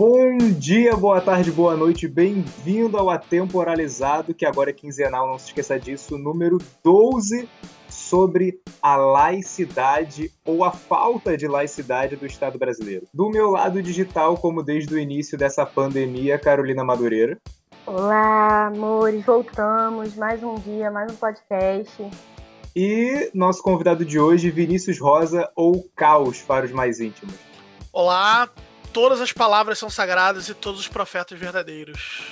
Bom dia, boa tarde, boa noite, bem-vindo ao Atemporalizado, que agora é quinzenal, não se esqueça disso, número 12, sobre a laicidade ou a falta de laicidade do Estado brasileiro. Do meu lado digital, como desde o início dessa pandemia, Carolina Madureira. Olá, amores, voltamos, mais um dia, mais um podcast. E nosso convidado de hoje, Vinícius Rosa, ou Caos para os mais íntimos. Olá, todas as palavras são sagradas e todos os profetas verdadeiros.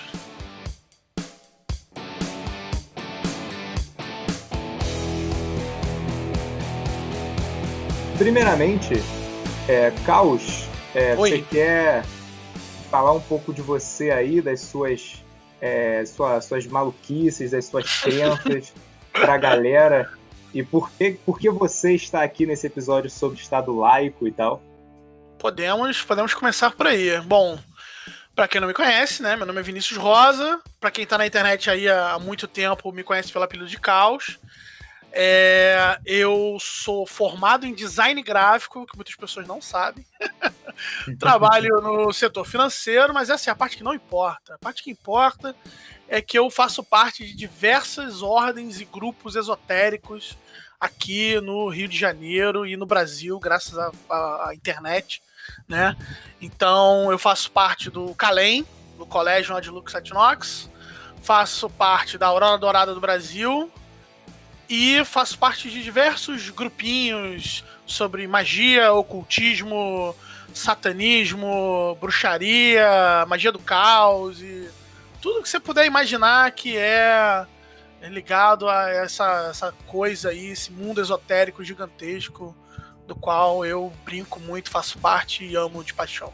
Primeiramente, é, Caos, é, você quer falar um pouco de você aí, das suas, é, sua, suas maluquices, das suas crenças para a galera e por que, por que você está aqui nesse episódio sobre Estado laico e tal? Podemos, podemos começar por aí. Bom, para quem não me conhece, né? Meu nome é Vinícius Rosa. Para quem tá na internet aí há muito tempo, me conhece pelo apelido de Caos. É, eu sou formado em design gráfico, que muitas pessoas não sabem. Trabalho no setor financeiro, mas essa é a parte que não importa. A parte que importa é que eu faço parte de diversas ordens e grupos esotéricos aqui no Rio de Janeiro e no Brasil, graças à internet, né? Então eu faço parte do Calem, do Colégio Adlux Atinox, faço parte da Aurora Dourada do Brasil e faço parte de diversos grupinhos sobre magia, ocultismo, satanismo, bruxaria, magia do caos e tudo que você puder imaginar que é ligado a essa, essa coisa aí, esse mundo esotérico gigantesco do qual eu brinco muito, faço parte e amo de paixão.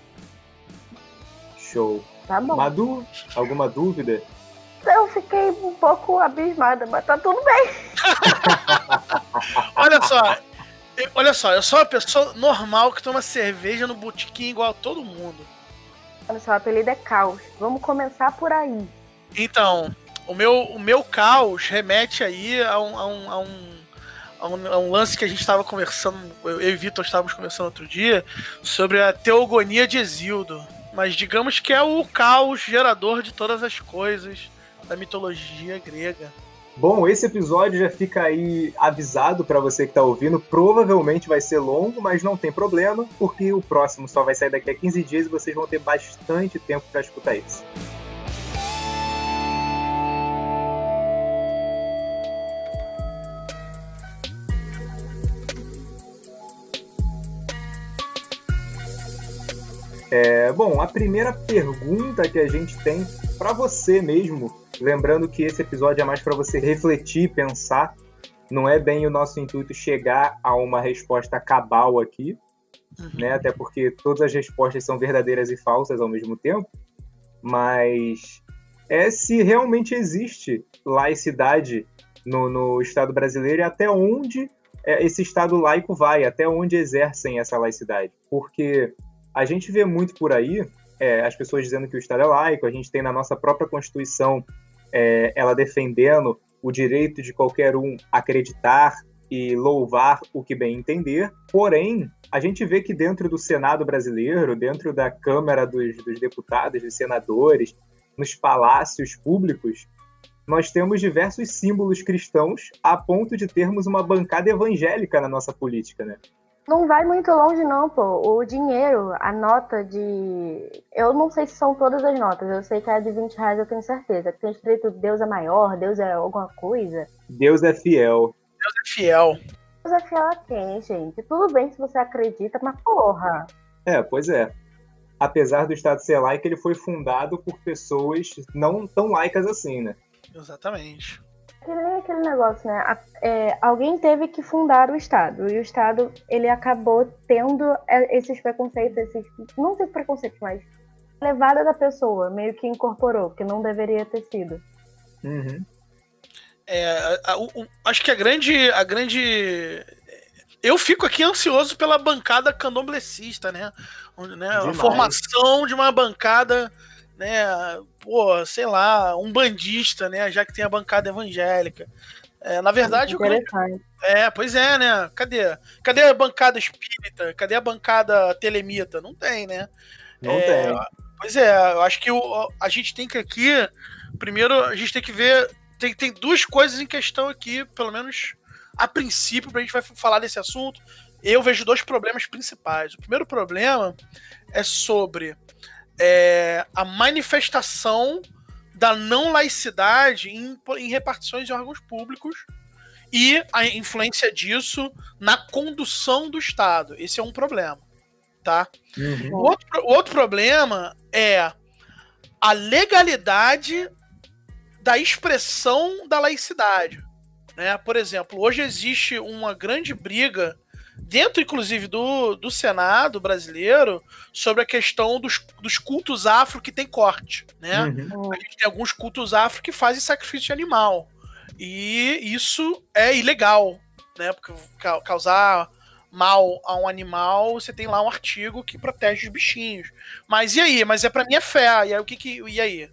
Show. Tá bom. Madu, alguma dúvida? Eu fiquei um pouco abismada, mas tá tudo bem. olha só, eu, olha só, eu sou uma pessoa normal que toma cerveja no botequim igual a todo mundo. Olha só, o apelido é Caos. Vamos começar por aí. Então, o meu, o meu caos remete aí a um, a um, a um, a um, a um lance que a gente estava conversando, eu e Vitor estávamos conversando outro dia, sobre a teogonia de Exildo. Mas digamos que é o caos gerador de todas as coisas da mitologia grega. Bom, esse episódio já fica aí avisado para você que está ouvindo. Provavelmente vai ser longo, mas não tem problema, porque o próximo só vai sair daqui a 15 dias e vocês vão ter bastante tempo para escutar isso. É, bom, a primeira pergunta que a gente tem para você mesmo Lembrando que esse episódio é mais para você refletir, pensar. Não é bem o nosso intuito chegar a uma resposta cabal aqui, uhum. né? Até porque todas as respostas são verdadeiras e falsas ao mesmo tempo. Mas é se realmente existe laicidade no, no Estado brasileiro e até onde é, esse Estado laico vai, até onde exercem essa laicidade. Porque a gente vê muito por aí é, as pessoas dizendo que o Estado é laico, a gente tem na nossa própria Constituição é, ela defendendo o direito de qualquer um acreditar e louvar o que bem entender. Porém, a gente vê que dentro do Senado brasileiro, dentro da Câmara dos, dos Deputados, dos senadores, nos palácios públicos, nós temos diversos símbolos cristãos a ponto de termos uma bancada evangélica na nossa política, né? Não vai muito longe, não, pô. O dinheiro, a nota de. Eu não sei se são todas as notas, eu sei que a de 20 reais eu tenho certeza. Tem escrito Deus é maior, Deus é alguma coisa. Deus é fiel. Deus é fiel. Deus é fiel a quem, gente? Tudo bem se você acredita, mas porra. É, pois é. Apesar do Estado ser laico, ele foi fundado por pessoas não tão laicas assim, né? Exatamente que nem aquele negócio, né? É, alguém teve que fundar o Estado e o Estado ele acabou tendo é, esses preconceitos, esses não sei preconceitos, mas levada da pessoa meio que incorporou, que não deveria ter sido. Uhum. É, a, a, o, acho que a grande, a grande eu fico aqui ansioso pela bancada candomblessista, né? né? A formação de uma bancada né, pô, sei lá, um bandista, né, já que tem a bancada evangélica. É, na verdade, o grande... É, pois é, né? Cadê? Cadê a bancada espírita? Cadê a bancada telemita? Não tem, né? Não é, tem. Pois é, eu acho que o, a gente tem que aqui. Primeiro, a gente tem que ver. Tem, tem duas coisas em questão aqui, pelo menos a princípio, pra gente vai falar desse assunto. Eu vejo dois problemas principais. O primeiro problema é sobre é, a manifestação da não laicidade em, em repartições de órgãos públicos e a influência disso na condução do Estado. Esse é um problema, tá? Uhum. O, outro, outro problema é a legalidade da expressão da laicidade. Né? Por exemplo, hoje existe uma grande briga dentro, inclusive, do, do Senado brasileiro, sobre a questão dos, dos cultos afro que tem corte, né? Uhum. A gente tem alguns cultos afro que fazem sacrifício de animal. E isso é ilegal, né? Porque causar mal a um animal, você tem lá um artigo que protege os bichinhos. Mas e aí? Mas é pra minha fé. E aí o que que. E aí?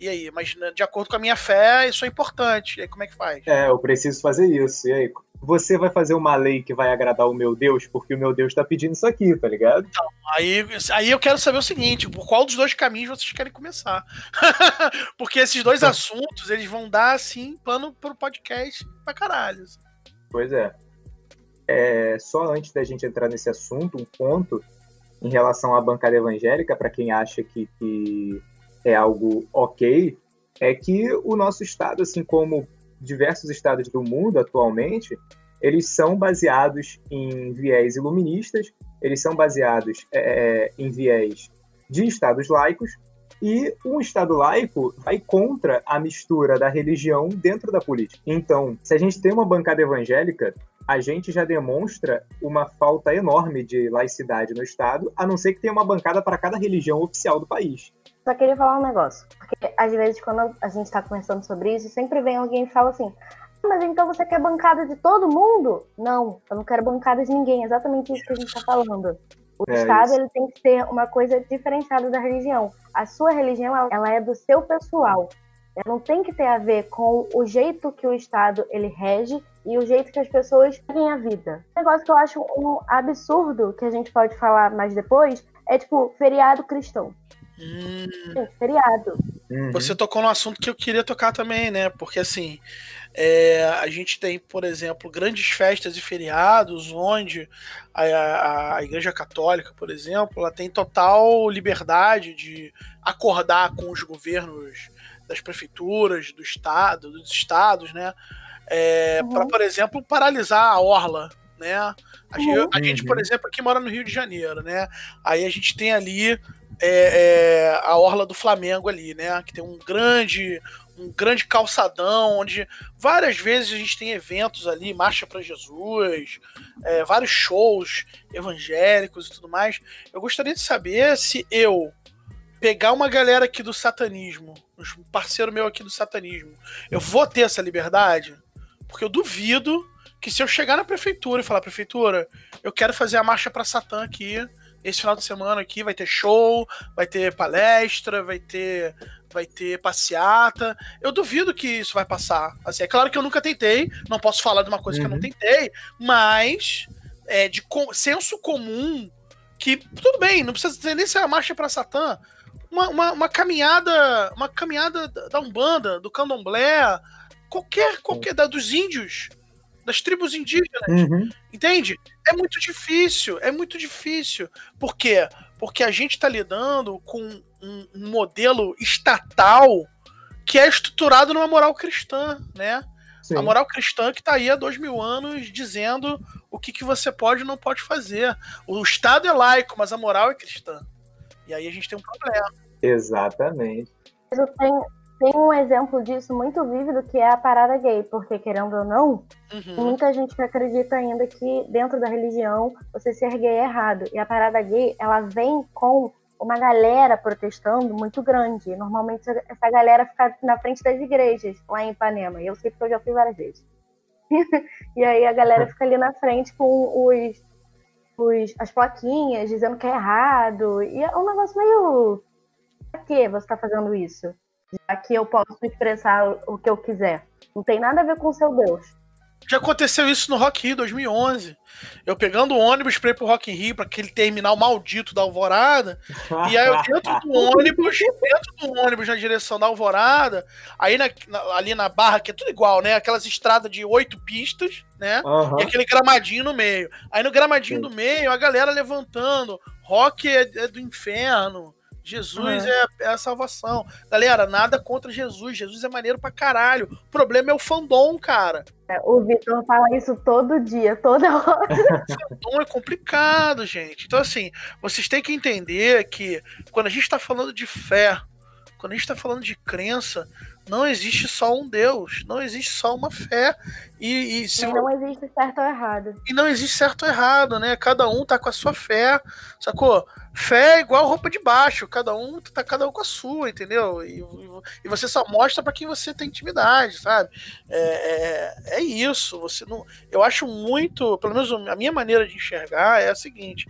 E aí? Mas né, de acordo com a minha fé, isso é importante. E aí como é que faz? É, eu preciso fazer isso. E aí? você vai fazer uma lei que vai agradar o meu Deus, porque o meu Deus tá pedindo isso aqui, tá ligado? Então, aí, aí eu quero saber o seguinte, por qual dos dois caminhos vocês querem começar? porque esses dois assuntos, eles vão dar, assim, plano pro podcast pra caralho. Pois é. é. Só antes da gente entrar nesse assunto, um ponto em relação à bancada evangélica, para quem acha que, que é algo ok, é que o nosso Estado, assim como diversos estados do mundo atualmente, eles são baseados em viés iluministas, eles são baseados é, é, em viés de estados laicos, e um Estado laico vai contra a mistura da religião dentro da política. Então, se a gente tem uma bancada evangélica, a gente já demonstra uma falta enorme de laicidade no Estado, a não ser que tenha uma bancada para cada religião oficial do país. Só queria falar um negócio. Porque às vezes, quando a gente está conversando sobre isso, sempre vem alguém e fala assim: ah, mas então você quer bancada de todo mundo? Não, eu não quero bancada de ninguém. Exatamente isso que a gente está falando. O é Estado ele tem que ter uma coisa diferenciada da religião. A sua religião ela é do seu pessoal. Ela não tem que ter a ver com o jeito que o Estado ele rege e o jeito que as pessoas vivem a vida. Um negócio que eu acho um absurdo, que a gente pode falar mais depois, é tipo feriado cristão. Hum. feriado. Uhum. Você tocou no assunto que eu queria tocar também, né? Porque assim, é, a gente tem, por exemplo, grandes festas e feriados onde a, a, a, Igreja Católica, por exemplo, ela tem total liberdade de acordar com os governos das prefeituras, do estado, dos estados, né? É, uhum. Para, por exemplo, paralisar a orla, né? A, uhum. gente, a gente, por exemplo, aqui mora no Rio de Janeiro, né? Aí a gente tem ali é, é, a orla do Flamengo ali, né? Que tem um grande um grande calçadão onde várias vezes a gente tem eventos ali, marcha para Jesus, é, vários shows evangélicos e tudo mais. Eu gostaria de saber se eu pegar uma galera aqui do satanismo, um parceiro meu aqui do satanismo, eu vou ter essa liberdade? Porque eu duvido que se eu chegar na prefeitura e falar, prefeitura, eu quero fazer a marcha para Satã aqui, esse final de semana aqui vai ter show, vai ter palestra, vai ter vai ter passeata. Eu duvido que isso vai passar. Assim, é claro que eu nunca tentei, não posso falar de uma coisa uhum. que eu não uhum. tentei, mas é de com, senso comum que tudo bem, não precisa nem ser a marcha para Satã. Uma, uma, uma, caminhada, uma caminhada da Umbanda, do Candomblé, qualquer qualquer da dos índios, das tribos indígenas. Uhum. Entende? É muito difícil, é muito difícil. Por quê? Porque a gente está lidando com um, um, modelo estatal que é estruturado numa moral cristã, né? Sim. A moral cristã que está aí há dois mil anos dizendo o que, que você pode e não pode fazer. O Estado é laico, mas a moral é cristã. E aí a gente tem um problema. Exatamente. Eu tenho, tem um exemplo disso muito vívido que é a parada gay, porque querendo ou não, uhum. muita gente acredita ainda que dentro da religião você ser gay é errado. E a parada gay, ela vem com uma galera protestando muito grande. Normalmente essa galera fica na frente das igrejas, lá em Ipanema. E eu sei porque eu já fui várias vezes. e aí a galera fica ali na frente com os, os, as plaquinhas dizendo que é errado. E é um negócio meio. Pra que você tá fazendo isso? Já que eu posso expressar o que eu quiser. Não tem nada a ver com o seu Deus. Já aconteceu isso no Rock Rio 2011. Eu pegando o ônibus pra ir pro Rock in Rio, pra aquele terminal maldito da Alvorada. e aí eu dentro do ônibus, dentro do ônibus na direção da Alvorada, aí na, na, ali na barra, que é tudo igual, né? Aquelas estradas de oito pistas, né? Uhum. E aquele gramadinho no meio. Aí no gramadinho Sim. do meio, a galera levantando. Rock é, é do inferno. Jesus é. é, a salvação. Galera, nada contra Jesus. Jesus é maneiro pra caralho. O problema é o fandom, cara. É, o Vitor fala isso todo dia, toda hora. o fandom é complicado, gente. Então, assim, vocês têm que entender que quando a gente tá falando de fé, quando a gente tá falando de crença, não existe só um Deus, não existe só uma fé. E, e se não existe certo ou errado. E não existe certo ou errado, né? Cada um tá com a sua fé, sacou? Fé é igual roupa de baixo, cada um tá cada um com a sua, entendeu? E, e você só mostra para quem você tem intimidade, sabe? É, é, é, isso. Você não, eu acho muito, pelo menos a minha maneira de enxergar é a seguinte: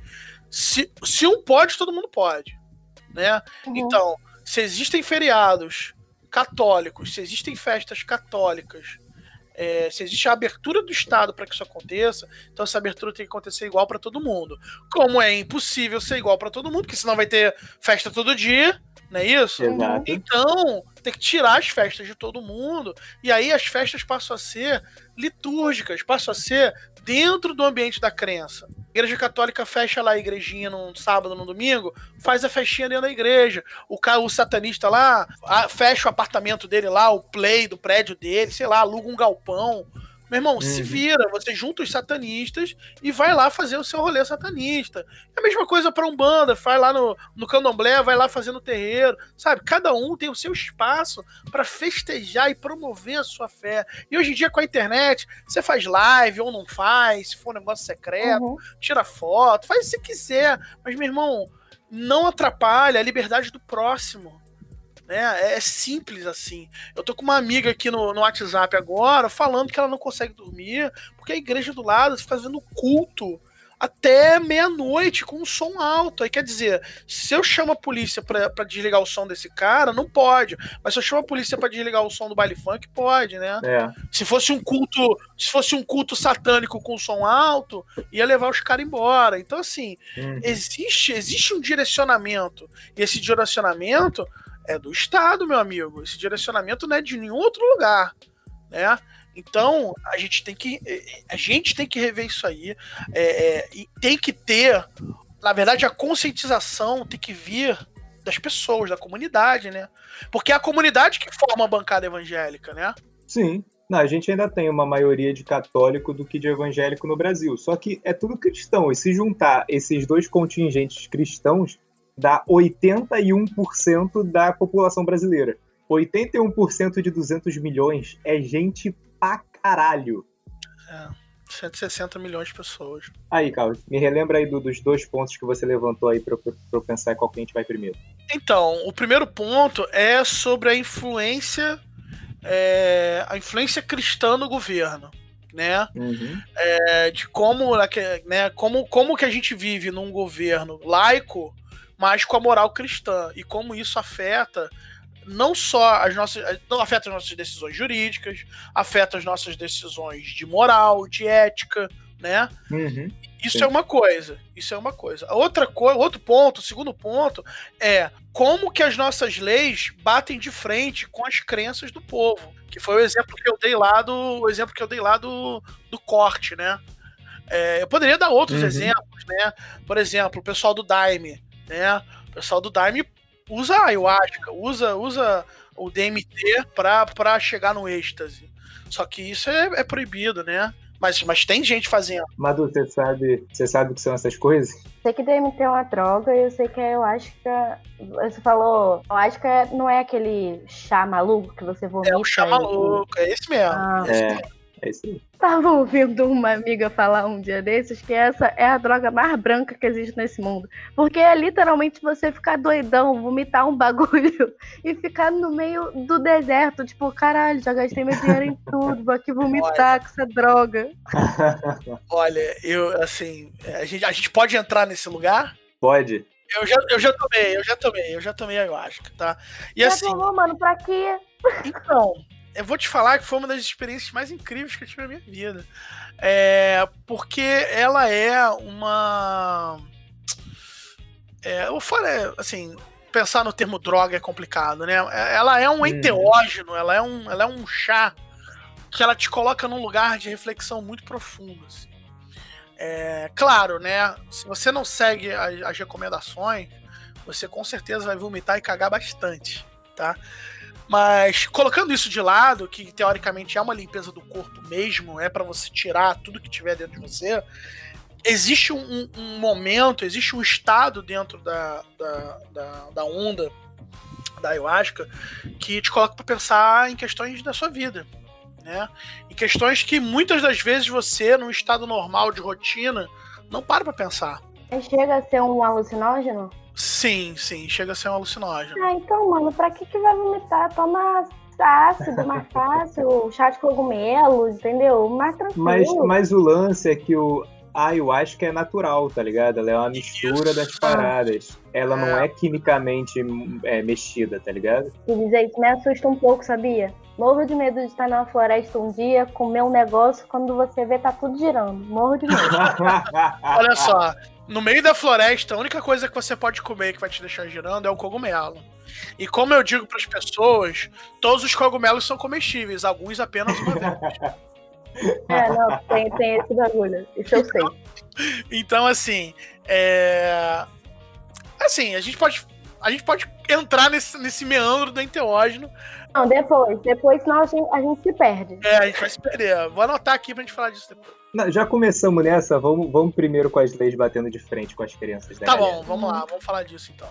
se, se um pode, todo mundo pode, né? Uhum. Então, se existem feriados católicos, se existem festas católicas, é, se existe a abertura do Estado para que isso aconteça, então essa abertura tem que acontecer igual para todo mundo. Como é impossível ser igual para todo mundo, porque senão vai ter festa todo dia, não é isso? Exato. Então, tem que tirar as festas de todo mundo, e aí as festas passam a ser litúrgicas, passam a ser dentro do ambiente da crença. A igreja católica fecha lá a igrejinha num sábado, no domingo, faz a festinha dentro da igreja. O cara, o satanista lá, fecha o apartamento dele lá, o play do prédio dele, sei lá, aluga um galpão, meu irmão, uhum. se vira, você junta os satanistas e vai lá fazer o seu rolê satanista. É a mesma coisa para Umbanda, vai lá no, no candomblé, vai lá fazer no terreiro, sabe? Cada um tem o seu espaço para festejar e promover a sua fé. E hoje em dia, com a internet, você faz live ou não faz, se for um negócio secreto, uhum. tira foto, faz o que você quiser. Mas, meu irmão, não atrapalha a liberdade do próximo. Né? É, é simples assim. Eu tô com uma amiga aqui no, no WhatsApp agora falando que ela não consegue dormir porque a igreja do lado está fazendo culto até meia-noite com um som alto. Aí quer dizer, se eu chamo a polícia para desligar o som desse cara, não pode. Mas se eu chamo a polícia para desligar o som do baile funk, pode, né? É. Se fosse um culto, se fosse um culto satânico com som alto, ia levar os caras embora. Então assim, uhum. existe existe um direcionamento. E esse direcionamento é do Estado, meu amigo. Esse direcionamento não é de nenhum outro lugar, né? Então a gente tem que a gente tem que rever isso aí é, é, e tem que ter, na verdade, a conscientização tem que vir das pessoas, da comunidade, né? Porque é a comunidade que forma a bancada evangélica, né? Sim. Não, a gente ainda tem uma maioria de católico do que de evangélico no Brasil. Só que é tudo cristão. E se juntar esses dois contingentes cristãos, dá 81% da população brasileira. 81% de 200 milhões é gente pra caralho. É, 160 milhões de pessoas. Aí, Carlos, me relembra aí do, dos dois pontos que você levantou aí pra, pra, pra eu pensar qual que a gente vai primeiro. Então, o primeiro ponto é sobre a influência é, a influência cristã no governo né? Uhum. É, de como, né, como, como que a gente vive num governo laico mas com a moral cristã e como isso afeta não só as nossas. Não afeta as nossas decisões jurídicas, afeta as nossas decisões de moral, de ética, né? Uhum, isso sim. é uma coisa. Isso é uma coisa. Outra coisa, outro ponto, o segundo ponto, é como que as nossas leis batem de frente com as crenças do povo. Que foi o exemplo que eu dei lá do. O exemplo que eu dei lá do, do corte, né? É, eu poderia dar outros uhum. exemplos, né? Por exemplo, o pessoal do Daime né? O pessoal do Daime usa a ayahuasca, usa, usa o DMT para chegar no êxtase. Só que isso é, é, proibido, né? Mas, mas tem gente fazendo. Madu, você sabe, você sabe o que são essas coisas? Sei que DMT é uma droga e eu sei que a ayahuasca. Você falou, ayahuasca não é aquele chá maluco que você vomita. É o chá maluco, é esse mesmo. Ah. É. Esse mesmo. É isso aí. Tava ouvindo uma amiga falar um dia desses que essa é a droga mais branca que existe nesse mundo. Porque é literalmente você ficar doidão, vomitar um bagulho e ficar no meio do deserto. Tipo, caralho, já gastei meu dinheiro em tudo, vou aqui vomitar Olha. com essa droga. Olha, eu, assim, a gente, a gente pode entrar nesse lugar? Pode. Eu já, eu já tomei, eu já tomei, eu já tomei ayahuasca, tá? E já assim. Tomou, mano, pra quê? Então, eu vou te falar que foi uma das experiências mais incríveis que eu tive na minha vida. É, porque ela é uma. É, eu falei, assim, pensar no termo droga é complicado, né? Ela é um hum. enteógeno, ela é um, ela é um chá que ela te coloca num lugar de reflexão muito profundo. Assim. É, claro, né? Se você não segue as, as recomendações, você com certeza vai vomitar e cagar bastante, tá? Mas colocando isso de lado, que teoricamente é uma limpeza do corpo mesmo, é para você tirar tudo que tiver dentro de você, existe um, um momento, existe um estado dentro da, da, da, da onda da ayahuasca que te coloca para pensar em questões da sua vida. Né? Em questões que muitas das vezes você, num estado normal de rotina, não para pra pensar. Chega a ser um alucinógeno? Sim, sim, chega a ser um alucinógeno. Ah, então, mano, pra que que vai vomitar? Toma ácido, mais fácil, chá de cogumelo, entendeu? Mais tranquilo. Mas, mas o lance é que o ayahuasca é natural, tá ligado? Ela é uma mistura Isso. das paradas. Ela é. não é quimicamente é, mexida, tá ligado? E dizer isso me assusta um pouco, sabia? Morro de medo de estar na floresta um dia, comer um negócio, quando você vê tá tudo girando. Morro de medo. Olha só, no meio da floresta, a única coisa que você pode comer que vai te deixar girando é o cogumelo. E como eu digo para as pessoas, todos os cogumelos são comestíveis, alguns apenas uma vez. É, não, tem, tem esse bagulho. Isso eu sei. Então, assim, é... Assim, a gente pode. A gente pode entrar nesse, nesse meandro do enteógeno. Não, depois. Depois, senão a gente, a gente se perde. É, a gente vai se perder. Vou anotar aqui pra gente falar disso depois. Não, já começamos nessa, vamos, vamos primeiro com as leis batendo de frente com as crianças. Tá galera. bom, vamos lá, vamos falar disso então.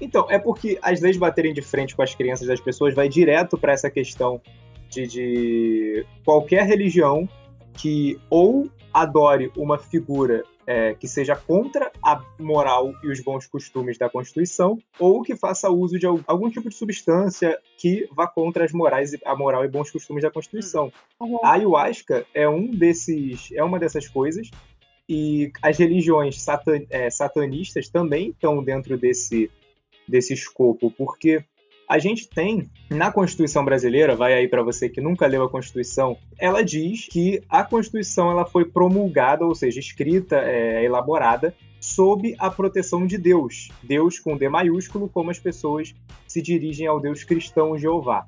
Então, é porque as leis baterem de frente com as crianças das pessoas vai direto para essa questão de, de, qualquer religião que ou adore uma figura é, que seja contra a moral e os bons costumes da Constituição, ou que faça uso de algum tipo de substância que vá contra as morais, a moral e bons costumes da Constituição. Uhum. A ayahuasca é um desses, é uma dessas coisas, e as religiões satan, é, satanistas também estão dentro desse, desse escopo, porque a gente tem na Constituição brasileira, vai aí para você que nunca leu a Constituição, ela diz que a Constituição ela foi promulgada, ou seja, escrita, é, elaborada sob a proteção de Deus. Deus com D maiúsculo, como as pessoas se dirigem ao Deus cristão Jeová.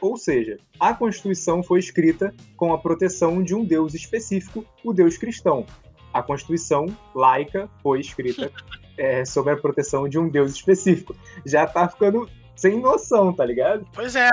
Ou seja, a Constituição foi escrita com a proteção de um Deus específico, o Deus cristão. A Constituição laica foi escrita é, sob a proteção de um Deus específico. Já tá ficando sem noção, tá ligado? Pois é.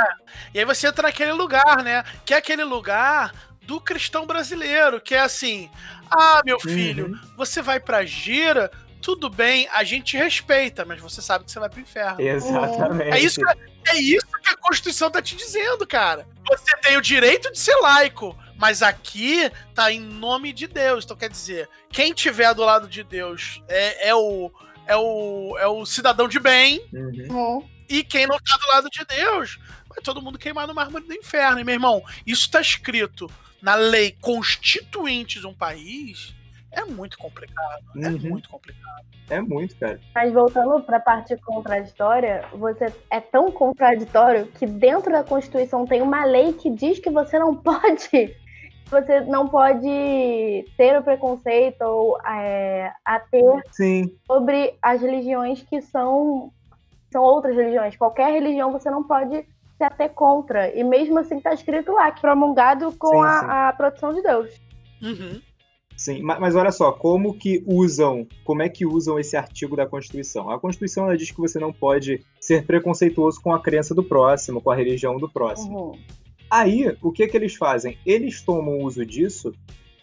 E aí você entra naquele lugar, né? Que é aquele lugar do cristão brasileiro, que é assim: ah, meu filho, uhum. você vai pra gira, tudo bem, a gente respeita, mas você sabe que você vai pro inferno. Exatamente. É isso, é isso que a Constituição tá te dizendo, cara. Você tem o direito de ser laico, mas aqui tá em nome de Deus. Então quer dizer, quem tiver do lado de Deus é, é o. É o, é o cidadão de bem, uhum. E quem não tá do lado de Deus, vai todo mundo queimar no mármore do inferno. E, meu irmão, isso tá escrito na lei constituinte de um país. É muito complicado. É uhum. É muito complicado. É muito, cara. Mas voltando para a parte contraditória, você é tão contraditório que dentro da Constituição tem uma lei que diz que você não pode você não pode ter o preconceito ou é, a ter Sim. sobre as religiões que são são outras religiões. Qualquer religião você não pode se ater contra. E mesmo assim está escrito lá, que promulgado com sim, a, sim. a, proteção de Deus. Uhum. Sim, mas, mas, olha só, como que usam, como é que usam esse artigo da Constituição? A Constituição ela diz que você não pode ser preconceituoso com a crença do próximo, com a religião do próximo. Uhum. Aí, o que que eles fazem? Eles tomam uso disso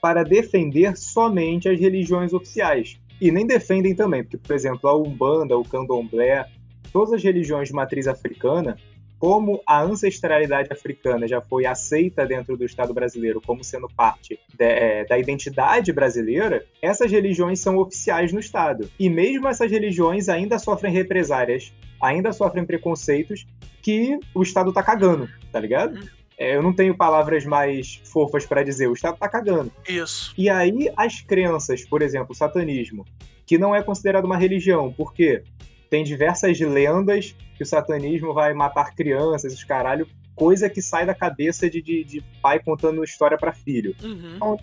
para defender somente as religiões oficiais. E nem defendem também, porque, por exemplo, a Umbanda, o Candomblé, todas as religiões de matriz africana, como a ancestralidade africana já foi aceita dentro do Estado brasileiro como sendo parte de, é, da identidade brasileira, essas religiões são oficiais no Estado. E mesmo essas religiões ainda sofrem represárias, ainda sofrem preconceitos que o Estado tá cagando, tá ligado? É, eu não tenho palavras mais fofas para dizer, o Estado tá cagando. Isso. E aí as crenças, por exemplo, o satanismo, que não é considerado uma religião, por quê? Tem diversas lendas que o satanismo vai matar crianças, os caralho, coisa que sai da cabeça de, de, de pai contando história para filho. Uhum.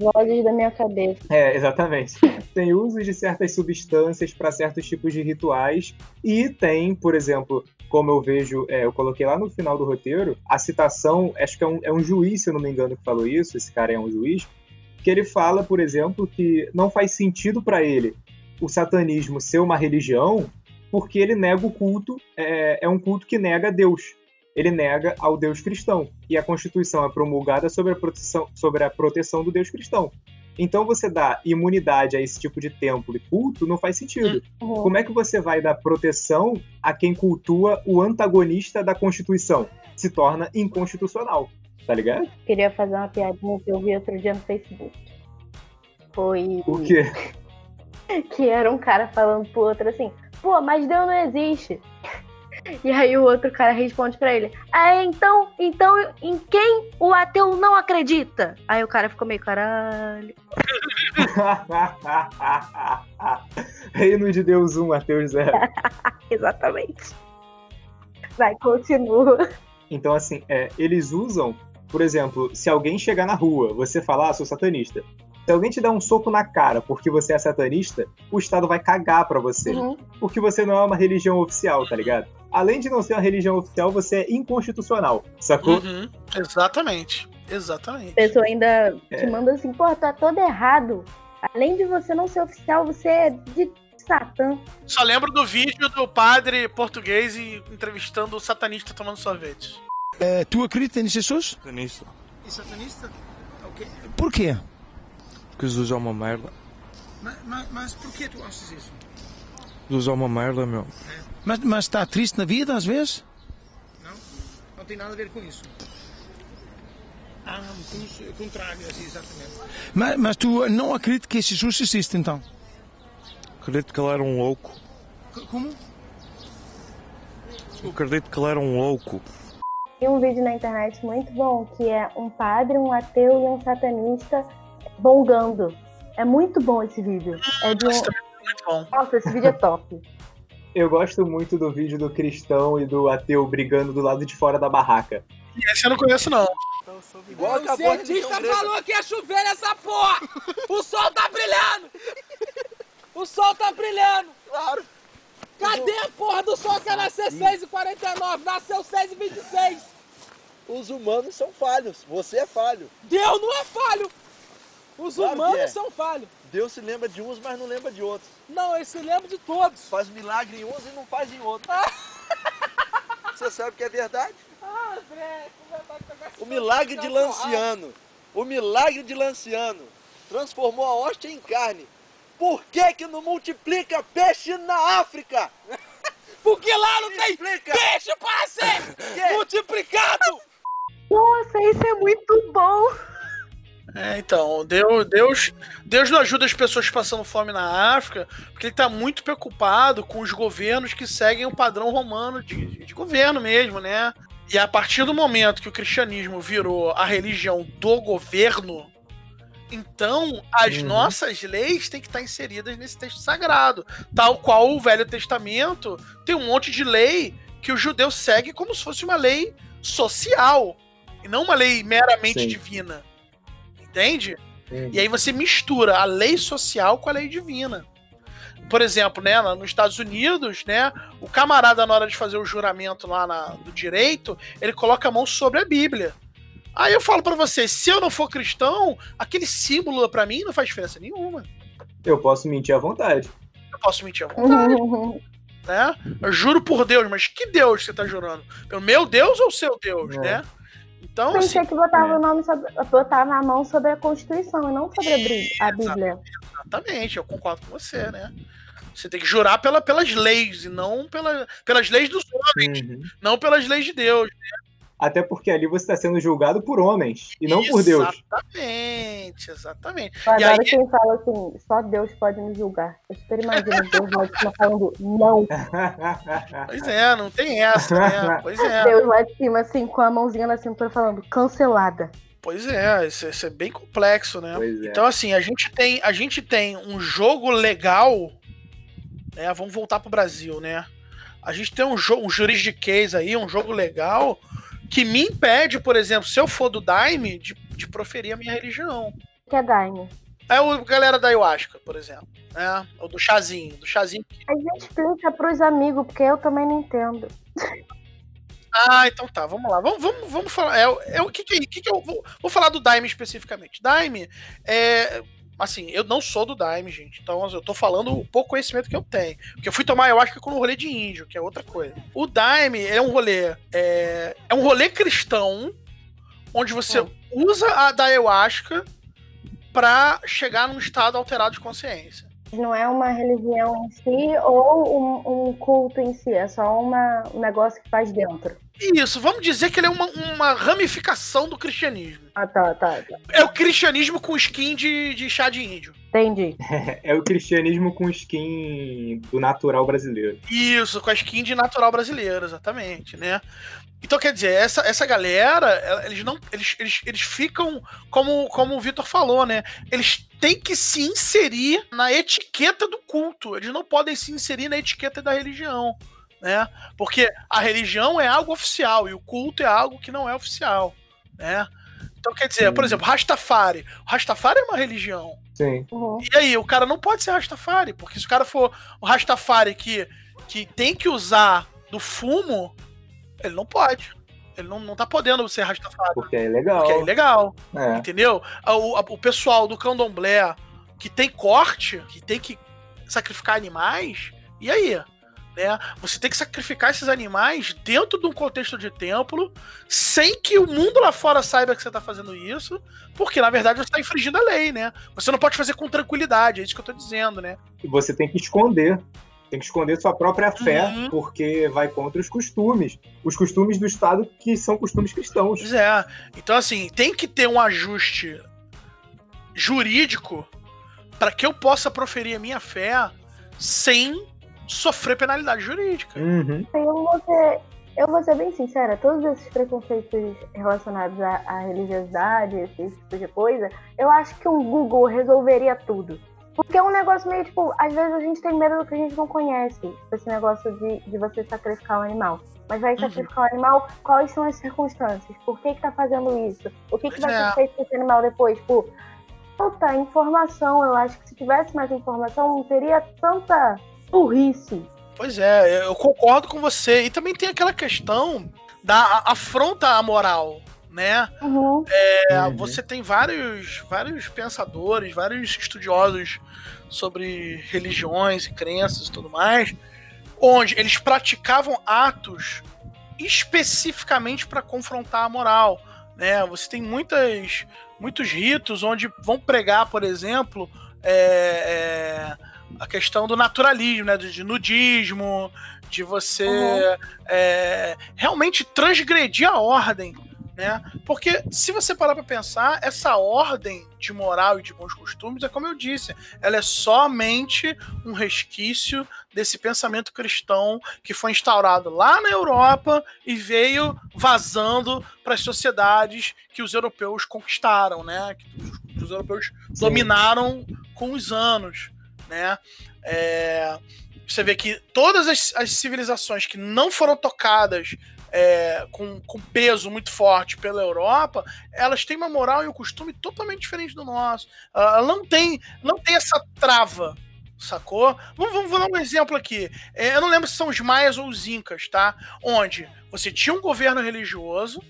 Vozes da minha cabeça. É, exatamente. tem uso de certas substâncias para certos tipos de rituais e tem, por exemplo, como eu vejo, é, eu coloquei lá no final do roteiro, a citação, acho que é um, é um juiz, se eu não me engano, que falou isso, esse cara é um juiz, que ele fala, por exemplo, que não faz sentido para ele o satanismo ser uma religião porque ele nega o culto, é, é um culto que nega Deus. Ele nega ao Deus cristão. E a Constituição é promulgada sobre a proteção, sobre a proteção do Deus cristão. Então você dá imunidade a esse tipo de templo e culto não faz sentido. Uhum. Como é que você vai dar proteção a quem cultua o antagonista da Constituição? Se torna inconstitucional, tá ligado? Queria fazer uma piadinha que eu vi outro dia no Facebook. Foi. O quê? que era um cara falando pro outro assim: pô, mas Deus não existe. E aí o outro cara responde para ele: Ah, então, então em quem o ateu não acredita? Aí o cara ficou meio caralho. Reino de Deus 1, um, ateu 0. Exatamente. Vai, continua. Então, assim, é, eles usam, por exemplo, se alguém chegar na rua, você falar, ah, sou satanista. Se alguém te der um soco na cara porque você é satanista, o Estado vai cagar pra você. Uhum. Porque você não é uma religião oficial, tá ligado? além de não ser uma religião oficial, você é inconstitucional, sacou? Uhum, exatamente, exatamente. A pessoa ainda é. te manda assim, pô, tá todo errado. Além de você não ser oficial, você é de Satã. Só lembro do vídeo do padre português entrevistando o satanista tomando sorvete. É, tu acredita em Jesus? Satanista. E satanista? Ok. Por quê? Porque Jesus é uma merda. Mas, mas, mas por que tu achas isso? Jesus é uma merda, meu. É. Mas, mas está triste na vida às vezes? Não, não tem nada a ver com isso. Ah, com o contrário, assim, exatamente. Mas, mas tu não acreditas que Jesus existe então? Acredito que ele era um louco. Como? Eu acredito que ele era um louco. Tem um vídeo na internet muito bom que é um padre, um ateu e um satanista bongando. É muito bom esse vídeo. É de um... Muito bom. Nossa, esse vídeo é top. Eu gosto muito do vídeo do cristão e do ateu brigando do lado de fora da barraca. Esse eu não conheço, não. Igual o cientista falou que ia chover nessa porra! O sol tá brilhando! O sol tá brilhando! Claro! Cadê a porra do sol que ia nascer 6h49? Nasceu 6h26! Os humanos são falhos, você é falho. Deus não é falho! Os claro humanos é. são falhos. Deus se lembra de uns, mas não lembra de outros. Não, ele se lembra de todos. Faz milagre em uns e não faz em outros. Você sabe que é verdade? Ah, André, o milagre de Lanciano, o milagre de Lanciano transformou a hóstia em carne. Por que que não multiplica peixe na África? Porque lá não tem peixe para ser multiplicado! Nossa, isso é muito bom! É, então, Deus, Deus, Deus não ajuda as pessoas passando fome na África, porque ele está muito preocupado com os governos que seguem o padrão romano de, de governo mesmo, né? E a partir do momento que o cristianismo virou a religião do governo, então as uhum. nossas leis têm que estar inseridas nesse texto sagrado. Tal qual o Velho Testamento tem um monte de lei que o judeu segue como se fosse uma lei social, e não uma lei meramente Sim. divina. Entende? Uhum. E aí você mistura a lei social com a lei divina. Por exemplo, né, nos Estados Unidos, né, o camarada na hora de fazer o juramento lá na, do direito, ele coloca a mão sobre a Bíblia. Aí eu falo para você, se eu não for cristão, aquele símbolo para mim não faz diferença nenhuma. Eu posso mentir à vontade. Eu posso mentir à vontade. né? Eu juro por Deus, mas que Deus você tá jurando? Pelo meu Deus ou o seu Deus, é. né? Então, Pensei assim, que botava é. o nome sobre, botava a mão sobre a Constituição e não sobre a Bíblia. Exatamente, eu concordo com você, né? Você tem que jurar pela, pelas leis e não pela, pelas leis dos homens, uhum. não pelas leis de Deus. Né? Até porque ali você está sendo julgado por homens e não por Deus. Exatamente, exatamente. Eu adoro aí... quem fala assim, só Deus pode me julgar. Eu super imagino Deus lá de cima falando não. Pois é, não tem essa, né? Pois é. Deus lá de cima, assim, com a mãozinha na cintura falando cancelada. Pois é, isso, isso é bem complexo, né? É. Então, assim, a gente tem, a gente tem um jogo legal, né? Vamos voltar pro Brasil, né? A gente tem um jogo, um juridiquês aí, um jogo legal, que me impede, por exemplo, se eu for do Daime, de, de proferir a minha religião. Que é Daime. É o galera da ayahuasca, por exemplo. Né? Ou do chazinho. Do chazinho. A gente explica pros amigos, porque eu também não entendo. Ah, então tá, vamos lá. Vamos, vamos, vamos falar. É, é, o que, que, que, que eu vou, vou falar do Daime especificamente. Daime é. Assim, eu não sou do Daime, gente. Então eu tô falando o pouco conhecimento que eu tenho. Porque eu fui tomar ayahuasca com um rolê de índio, que é outra coisa. O Daime é um rolê. É, é um rolê cristão, onde você hum. usa a da ayahuasca para chegar num estado alterado de consciência. Não é uma religião em si ou um, um culto em si, é só uma, um negócio que faz dentro. Isso, vamos dizer que ele é uma, uma ramificação do cristianismo. Ah, tá, tá, tá. É o cristianismo com skin de, de chá de índio. Entendi. É, é o cristianismo com skin do natural brasileiro. Isso, com a skin de natural brasileiro, exatamente, né? Então, quer dizer, essa, essa galera, eles não. Eles, eles, eles ficam, como, como o Vitor falou, né? Eles têm que se inserir na etiqueta do culto. Eles não podem se inserir na etiqueta da religião. Né? Porque a religião é algo oficial e o culto é algo que não é oficial. Né? Então, quer dizer, Sim. por exemplo, Rastafari. O Rastafari é uma religião. Sim. Uhum. E aí, o cara não pode ser Rastafari, porque se o cara for o Rastafari que, que tem que usar do fumo, ele não pode. Ele não, não tá podendo ser Rastafari. Porque é ilegal. Porque é ilegal. É. Entendeu? O, o pessoal do candomblé que tem corte, que tem que sacrificar animais, e aí? Né? Você tem que sacrificar esses animais dentro de um contexto de templo, sem que o mundo lá fora saiba que você está fazendo isso, porque na verdade você está infringindo a lei, né? Você não pode fazer com tranquilidade, é isso que eu estou dizendo, né? E você tem que esconder tem que esconder sua própria fé, uhum. porque vai contra os costumes. Os costumes do Estado que são costumes cristãos. Pois é. Então, assim, tem que ter um ajuste jurídico para que eu possa proferir a minha fé sem sofrer penalidade jurídica. Uhum. Eu, vou ser, eu vou ser bem sincera, todos esses preconceitos relacionados à, à religiosidade, esse tipo de coisa, eu acho que um Google resolveria tudo. Porque é um negócio meio, tipo, às vezes a gente tem medo do que a gente não conhece. Esse negócio de, de você sacrificar um animal. Mas vai uhum. sacrificar uhum. um animal, quais são as circunstâncias? Por que que tá fazendo isso? O que que vai é. ser feito com esse animal depois? Tipo, falta informação. Eu acho que se tivesse mais informação, não teria tanta burrice. Pois é, eu concordo com você. E também tem aquela questão da afronta à moral né? Uhum. É, uhum. Você tem vários, vários pensadores, vários estudiosos sobre religiões e crenças e tudo mais, onde eles praticavam atos especificamente para confrontar a moral. Né? Você tem muitas, muitos ritos onde vão pregar, por exemplo, é, é, a questão do naturalismo, né? de nudismo, de você uhum. é, realmente transgredir a ordem né? Porque se você parar para pensar, essa ordem de moral e de bons costumes é como eu disse, ela é somente um resquício desse pensamento cristão que foi instaurado lá na Europa e veio vazando para as sociedades que os europeus conquistaram, né? Que os, europeus Sim. dominaram com os anos, né? É, você vê que todas as, as, civilizações que não foram tocadas é, com, com peso muito forte pela Europa, elas têm uma moral e um costume totalmente diferente do nosso. Ela não tem, não tem essa trava, sacou? Vamos, vamos, dar um exemplo aqui. É, eu não lembro se são os maias ou os incas, tá? Onde você tinha um governo religioso,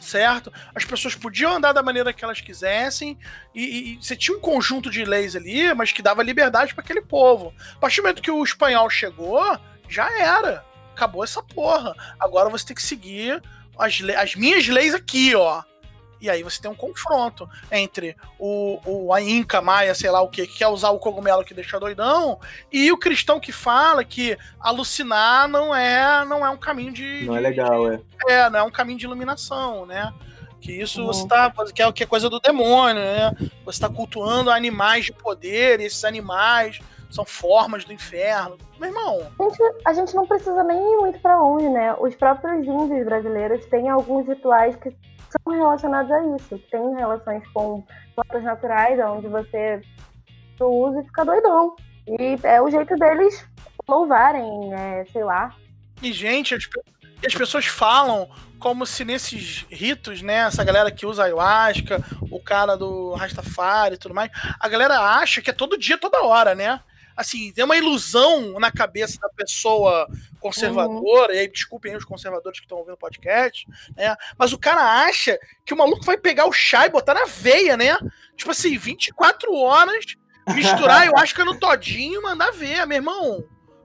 certo? As pessoas podiam andar da maneira que elas quisessem e, e, você tinha um conjunto de leis ali, mas que dava liberdade para aquele povo. A partir do momento que o espanhol chegou, já era acabou essa porra. Agora você tem que seguir as, as minhas leis aqui, ó. E aí você tem um confronto entre o, o a Inca Maia, sei lá o que, que quer usar o cogumelo que deixa doidão, e o cristão que fala que alucinar não é não é um caminho de. Não de, é legal, de, é. É, não é um caminho de iluminação, né? Que isso uhum. você tá. Que é, que é coisa do demônio, né? Você está cultuando animais de poder, e esses animais são formas do inferno. Meu irmão. A gente, a gente não precisa nem ir muito para longe, né? Os próprios índios brasileiros têm alguns rituais que são relacionados a isso. Tem relações com plantas naturais, onde você usa e fica doidão. E é o jeito deles louvarem, é, sei lá. E, gente, as, as pessoas falam como se nesses ritos, né, essa galera que usa ayahuasca, o cara do Rastafari e tudo mais, a galera acha que é todo dia, toda hora, né? Assim, tem uma ilusão na cabeça da pessoa conservadora, uhum. e aí desculpem os conservadores que estão ouvindo o podcast, né? Mas o cara acha que o maluco vai pegar o chá e botar na veia, né? Tipo assim, 24 horas, misturar ayahuasca no todinho e mandar ver, meu irmão.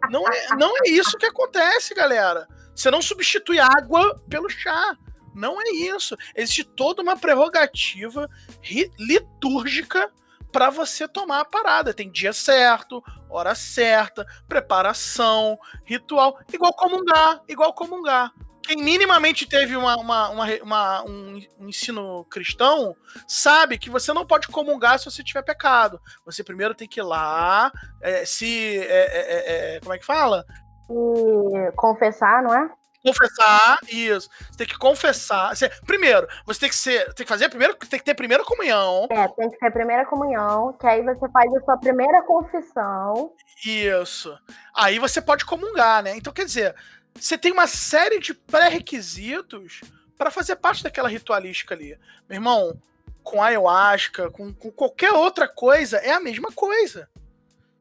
Não é, não é isso que acontece, galera. Você não substitui água pelo chá. Não é isso. Existe toda uma prerrogativa litúrgica para você tomar a parada. Tem dia certo, hora certa, preparação, ritual, igual comungar, igual comungar. Quem minimamente teve uma, uma, uma, uma um, ensino cristão sabe que você não pode comungar se você tiver pecado. Você primeiro tem que ir lá, é, se. É, é, é, é como é que fala? E confessar, não é? Confessar, isso. Você tem que confessar. Você, primeiro, você tem que ser. Tem que fazer primeiro. Tem que ter primeira comunhão. É, tem que ter primeira comunhão, que aí você faz a sua primeira confissão. Isso. Aí você pode comungar, né? Então, quer dizer, você tem uma série de pré-requisitos para fazer parte daquela ritualística ali. Meu irmão, com ayahuasca, com, com qualquer outra coisa, é a mesma coisa.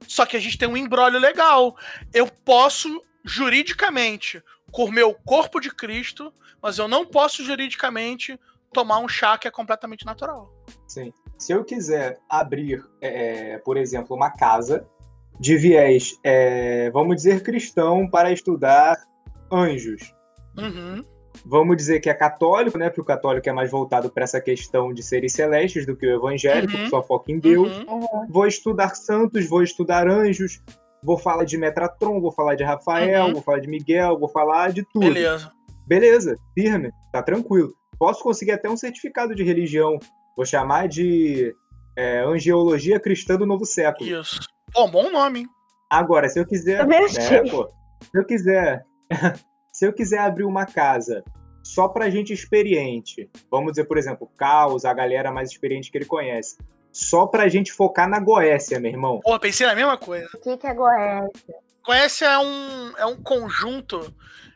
Só que a gente tem um embrólio legal. Eu posso, juridicamente, comer o corpo de Cristo, mas eu não posso, juridicamente, tomar um chá que é completamente natural. Sim. Se eu quiser abrir, é, por exemplo, uma casa de viés, é, vamos dizer, cristão, para estudar anjos. Uhum. Vamos dizer que é católico, né? Porque o católico é mais voltado para essa questão de seres celestes do que o evangélico, uhum. que só foca em Deus. Uhum. Vou estudar santos, vou estudar anjos, vou falar de Metratron, vou falar de Rafael, uhum. vou falar de Miguel, vou falar de tudo. Beleza. Beleza, firme, tá tranquilo. Posso conseguir até um certificado de religião. Vou chamar de é, Angiologia Cristã do Novo Século. Isso. Pô, bom nome, hein? Agora, se eu quiser. É, pô, se eu quiser se eu quiser abrir uma casa só para gente experiente, vamos dizer, por exemplo, Caos, a galera mais experiente que ele conhece, só pra gente focar na Goécia, meu irmão. Pô, pensei na mesma coisa. O que, que é Goécia? Goécia é um, é um conjunto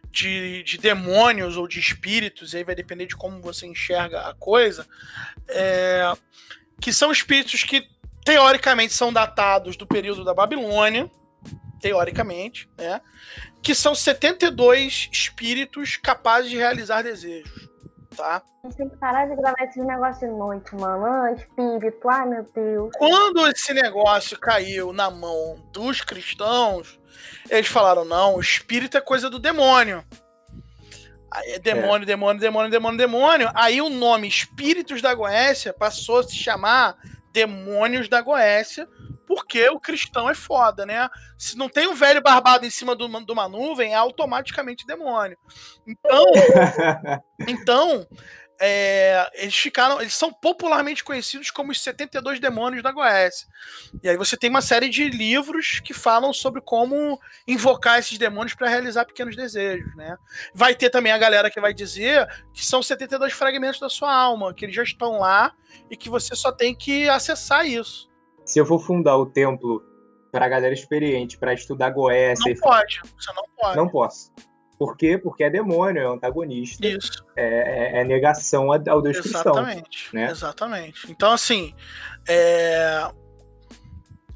de, de demônios ou de espíritos, aí vai depender de como você enxerga a coisa, é, que são espíritos que teoricamente são datados do período da Babilônia, teoricamente, né? Que são 72 espíritos capazes de realizar desejos, tá? A gente tem que parar de gravar esses negócios de noite, mano. Ah, espírito, ai meu Deus. Quando esse negócio caiu na mão dos cristãos, eles falaram: não, espírito é coisa do demônio. Aí é demônio, é. demônio, demônio, demônio, demônio. Aí o nome Espíritos da Goécia passou a se chamar Demônios da Goécia, porque o cristão é foda, né? Se não tem um velho barbado em cima de uma, nuvem, é automaticamente demônio. Então, então é, eles ficaram, eles são popularmente conhecidos como os 72 demônios da Goécia. E aí você tem uma série de livros que falam sobre como invocar esses demônios para realizar pequenos desejos, né? Vai ter também a galera que vai dizer que são 72 fragmentos da sua alma, que eles já estão lá e que você só tem que acessar isso se eu for fundar o templo para galera experiente, para estudar Goécia... Não pode, você não pode. Não posso. Por quê? Porque é demônio, é antagonista. Isso. É, é, é negação ao Deus Exatamente. cristão. Né? Exatamente. Então, assim, é...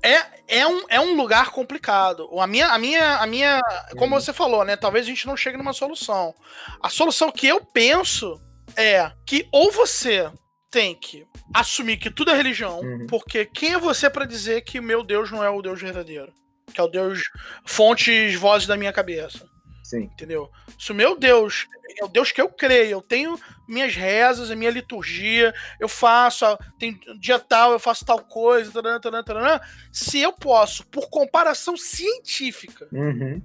É, é, um, é um lugar complicado. A minha, a minha, a minha, como uhum. você falou, né? Talvez a gente não chegue numa solução. A solução que eu penso é que ou você tem que assumir que tudo é religião, uhum. porque quem é você para dizer que meu Deus não é o Deus verdadeiro? Que é o Deus fontes, vozes da minha cabeça. Sim. Entendeu? Se o meu Deus é o Deus que eu creio, eu tenho minhas rezas, a minha liturgia, eu faço, tem dia tal, eu faço tal coisa, taranã, taranã, taranã, se eu posso, por comparação científica, uhum.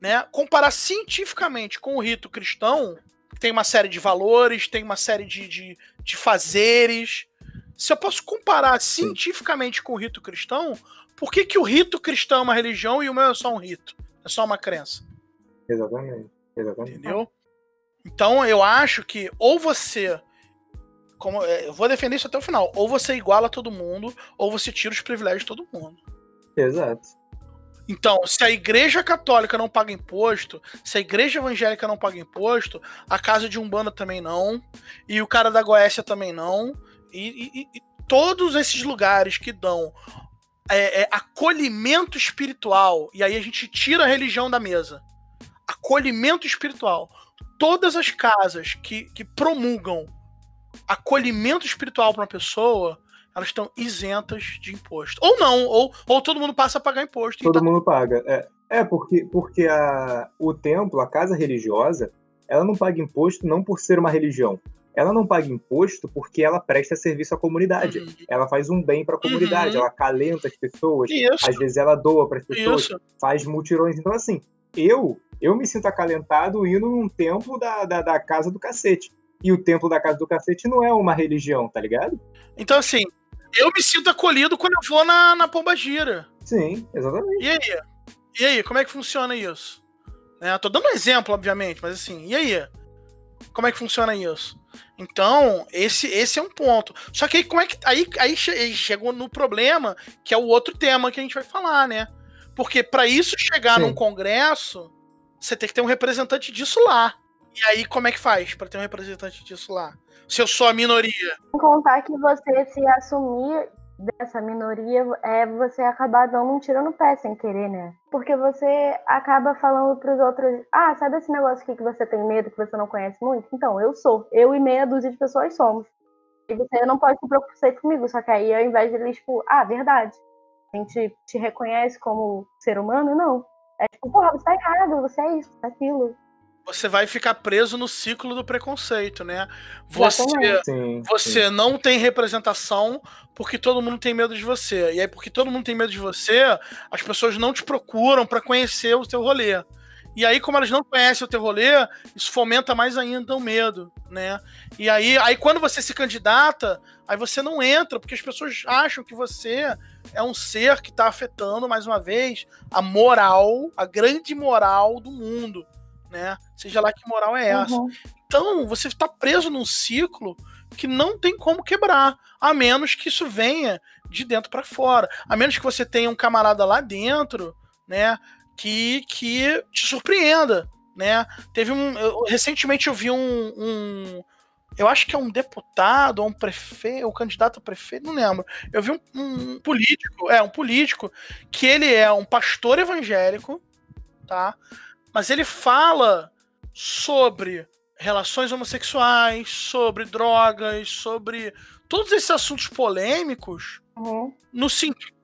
né, comparar cientificamente com o rito cristão, tem uma série de valores, tem uma série de, de, de fazeres, se eu posso comparar cientificamente com o rito cristão, por que, que o rito cristão é uma religião e o meu é só um rito? É só uma crença. Exatamente. Exatamente. Entendeu? Então eu acho que ou você. Como, é, eu vou defender isso até o final. Ou você iguala todo mundo, ou você tira os privilégios de todo mundo. Exato. Então, se a igreja católica não paga imposto, se a igreja evangélica não paga imposto, a casa de Umbanda também não, e o cara da Goécia também não, e, e, e todos esses lugares que dão é, é, acolhimento espiritual, e aí a gente tira a religião da mesa. Acolhimento espiritual. Todas as casas que, que promulgam acolhimento espiritual para uma pessoa, elas estão isentas de imposto. Ou não, ou, ou todo mundo passa a pagar imposto. Todo então... mundo paga. É, é porque, porque a, o templo, a casa religiosa, ela não paga imposto não por ser uma religião. Ela não paga imposto porque ela presta serviço à comunidade. Uhum. Ela faz um bem para a comunidade, uhum. ela calenta as pessoas, Isso. às vezes ela doa para as pessoas, Isso. faz mutirões. Então, assim, eu eu me sinto acalentado indo num templo da, da, da casa do cacete. E o templo da casa do cacete não é uma religião, tá ligado? Então, assim, eu me sinto acolhido quando eu vou na, na Pomba Gira. Sim, exatamente. E aí? E aí, como é que funciona isso? É, tô dando um exemplo, obviamente, mas assim, e aí? Como é que funciona isso? Então, esse, esse é um ponto. Só que aí, como é que. Aí, aí chegou no problema, que é o outro tema que a gente vai falar, né? Porque para isso chegar Sim. num congresso, você tem que ter um representante disso lá. E aí, como é que faz para ter um representante disso lá? Se eu sou a minoria. Sem contar que você se assumir dessa minoria é você acabar dando um tiro no pé sem querer, né? Porque você acaba falando pros outros, ah, sabe esse negócio aqui que você tem medo, que você não conhece muito? Então, eu sou. Eu e meia dúzia de pessoas somos. E você não pode se preocupar comigo, só que aí ao invés de eles, tipo, ah, verdade. A gente te reconhece como ser humano? Não. É tipo, porra, você tá errado, você é isso, é aquilo você vai ficar preso no ciclo do preconceito, né? Você, sim, você sim. não tem representação porque todo mundo tem medo de você. E aí, porque todo mundo tem medo de você, as pessoas não te procuram para conhecer o teu rolê. E aí, como elas não conhecem o teu rolê, isso fomenta mais ainda o medo, né? E aí, aí quando você se candidata, aí você não entra, porque as pessoas acham que você é um ser que está afetando, mais uma vez, a moral, a grande moral do mundo né? Seja lá que moral é essa. Uhum. Então, você está preso num ciclo que não tem como quebrar, a menos que isso venha de dentro para fora. A menos que você tenha um camarada lá dentro, né, que, que te surpreenda, né? Teve um eu, recentemente eu vi um, um, eu acho que é um deputado ou um prefeito, ou um candidato a prefeito, não lembro. Eu vi um, um político, é um político que ele é um pastor evangélico, tá? Mas ele fala sobre relações homossexuais, sobre drogas, sobre todos esses assuntos polêmicos. Uhum. No,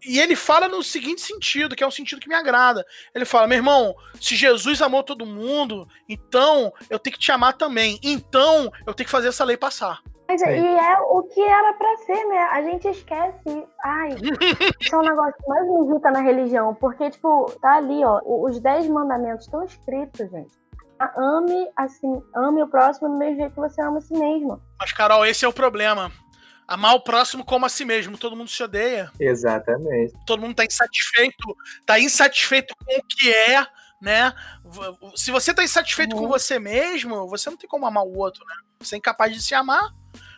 e ele fala no seguinte sentido, que é um sentido que me agrada. Ele fala: meu irmão, se Jesus amou todo mundo, então eu tenho que te amar também. Então eu tenho que fazer essa lei passar. Mas, e é o que era para ser, né? A gente esquece. Ai, isso é um negócio que mais me irrita na religião. Porque, tipo, tá ali, ó. Os dez mandamentos estão escritos, gente. Ame, assim, ame o próximo do mesmo jeito que você ama a si mesmo. Mas, Carol, esse é o problema. Amar o próximo como a si mesmo. Todo mundo se odeia. Exatamente. Todo mundo tá insatisfeito. Tá insatisfeito com o que é, né? Se você tá insatisfeito uhum. com você mesmo, você não tem como amar o outro, né? Você é incapaz de se amar.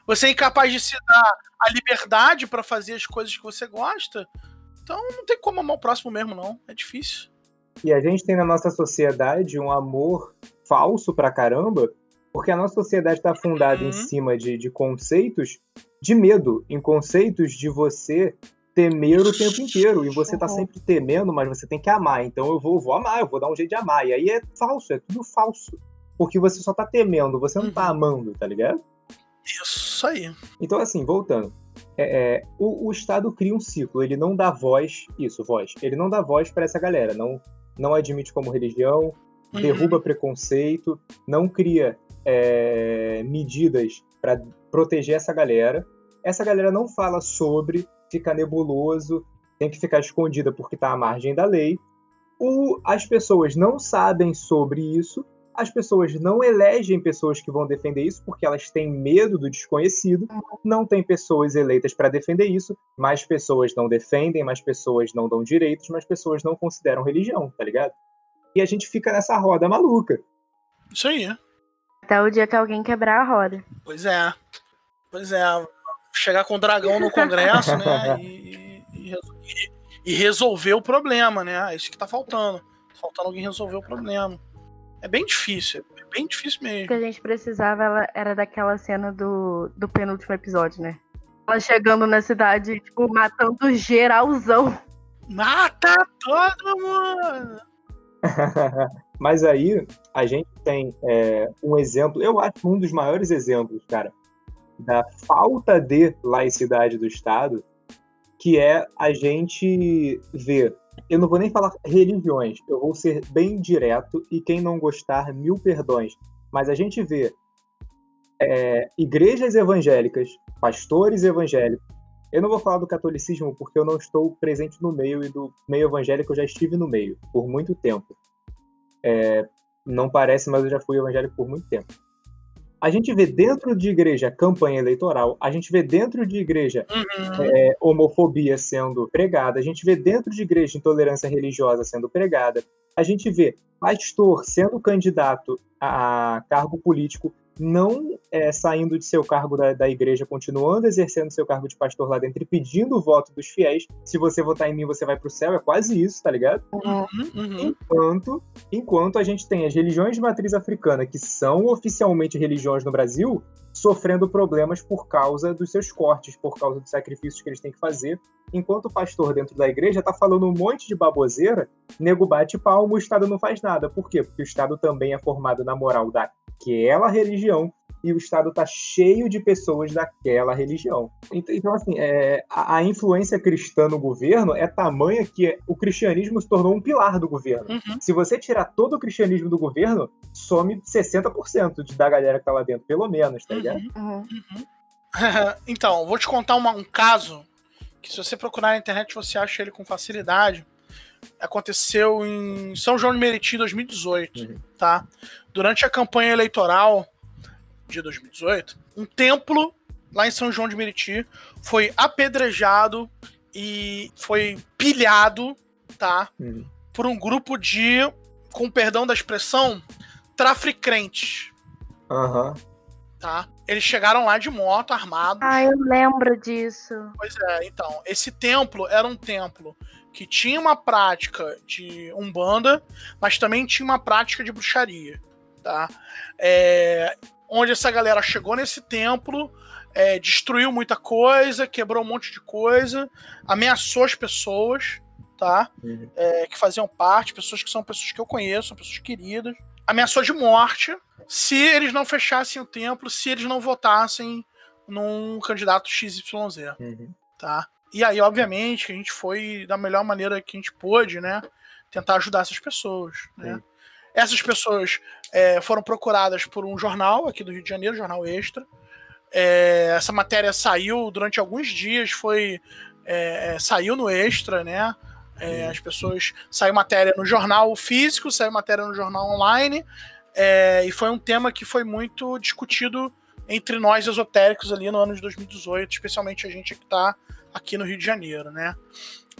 Você é incapaz de se dar a liberdade para fazer as coisas que você gosta. Então não tem como amar o próximo mesmo, não. É difícil. E a gente tem na nossa sociedade um amor falso pra caramba, porque a nossa sociedade está fundada uhum. em cima de, de conceitos de medo, em conceitos de você temer o tempo inteiro. E você tá uhum. sempre temendo, mas você tem que amar. Então eu vou, vou amar, eu vou dar um jeito de amar. E aí é falso, é tudo falso. Porque você só tá temendo, você não tá uhum. amando, tá ligado? Isso aí. Então, assim, voltando. É, é, o, o, Estado cria um ciclo, ele não dá voz, isso, voz, ele não dá voz para essa galera, não, não admite como religião, uhum. derruba preconceito, não cria é, medidas para proteger essa galera. Essa galera não fala sobre, fica nebuloso, tem que ficar escondida porque está à margem da lei. O, as pessoas não sabem sobre isso, as pessoas não elegem pessoas que vão defender isso porque elas têm medo do desconhecido. Não tem pessoas eleitas para defender isso. Mais pessoas não defendem, mais pessoas não dão direitos, mais pessoas não consideram religião, tá ligado? E a gente fica nessa roda maluca. Isso aí. Até o dia que alguém quebrar a roda. Pois é. Pois é. Chegar com o dragão no Congresso, né? E, e, e resolver o problema, né? É isso que tá faltando. Faltando alguém resolver o problema. É bem difícil, é bem difícil O mesmo. que a gente precisava ela- era daquela cena do, do penúltimo episódio, né? Ela chegando na cidade, tipo, matando geralzão. Mata todo mundo! Mas aí a gente tem é, um exemplo, eu acho um dos maiores exemplos, cara, da falta de laicidade do Estado, que é a gente ver. Eu não vou nem falar religiões, eu vou ser bem direto e quem não gostar, mil perdões. Mas a gente vê é, igrejas evangélicas, pastores evangélicos. Eu não vou falar do catolicismo porque eu não estou presente no meio e do meio evangélico eu já estive no meio por muito tempo. É, não parece, mas eu já fui evangélico por muito tempo. A gente vê dentro de igreja campanha eleitoral, a gente vê dentro de igreja Uhum. é, homofobia sendo pregada, a gente vê dentro de igreja intolerância religiosa sendo pregada, a gente vê pastor sendo candidato a cargo político, não é, saindo de seu cargo da, da igreja, continuando exercendo seu cargo de pastor lá dentro e pedindo o voto dos fiéis. Se você votar em mim, você vai pro céu. É quase isso, tá ligado? Uhum, uhum. Enquanto, enquanto a gente tem as religiões de matriz africana, que são oficialmente religiões no Brasil, sofrendo problemas por causa dos seus cortes, por causa dos sacrifícios que eles têm que fazer, enquanto o pastor dentro da igreja tá falando um monte de baboseira, nego bate palmo, o Estado não faz nada. Por quê? Porque o Estado também é formado na moral daquela religião e o Estado tá cheio de pessoas daquela religião. Ent- Então, assim, é, a, a influência cristã no governo é tamanha que o cristianismo se tornou um pilar do governo. Uhum. Se você tirar todo o cristianismo do governo, some 60% de- da galera que tá lá dentro, pelo menos, tá ligado? Uhum. Uhum. então, vou te contar uma- um caso que se você procurar na internet você acha ele com facilidade. Aconteceu em São João de Meriti em 2018, Uhum. tá? Durante a campanha eleitoral de 2018, um templo lá em São João de Meriti foi apedrejado e foi pilhado, tá? Uhum. Por um grupo de, com perdão da expressão, traficrentes, Aham. tá? Eles chegaram lá de moto, armados. Ah, eu lembro disso. Pois é, então, esse templo era um templo que tinha uma prática de umbanda, mas também tinha uma prática de bruxaria, tá? É, onde essa galera chegou nesse templo, é, destruiu muita coisa, quebrou um monte de coisa, ameaçou as pessoas, tá? Uhum. É, que faziam parte, pessoas que são pessoas que eu conheço, são pessoas queridas, ameaçou de morte se eles não fechassem o templo, se eles não votassem num candidato XYZ, Uhum. tá? E aí, obviamente, a gente foi da melhor maneira que a gente pôde, né? Tentar ajudar essas pessoas, né? Sim. Essas pessoas é, foram procuradas por um jornal aqui do Rio de Janeiro, Jornal Extra. É, essa matéria saiu durante alguns dias, foi é, é, saiu no Extra, né? É, as pessoas saiu matéria no jornal físico, saiu matéria no jornal online, é, e foi um tema que foi muito discutido entre nós esotéricos ali no ano de 2018, especialmente a gente que está aqui no Rio de Janeiro, né?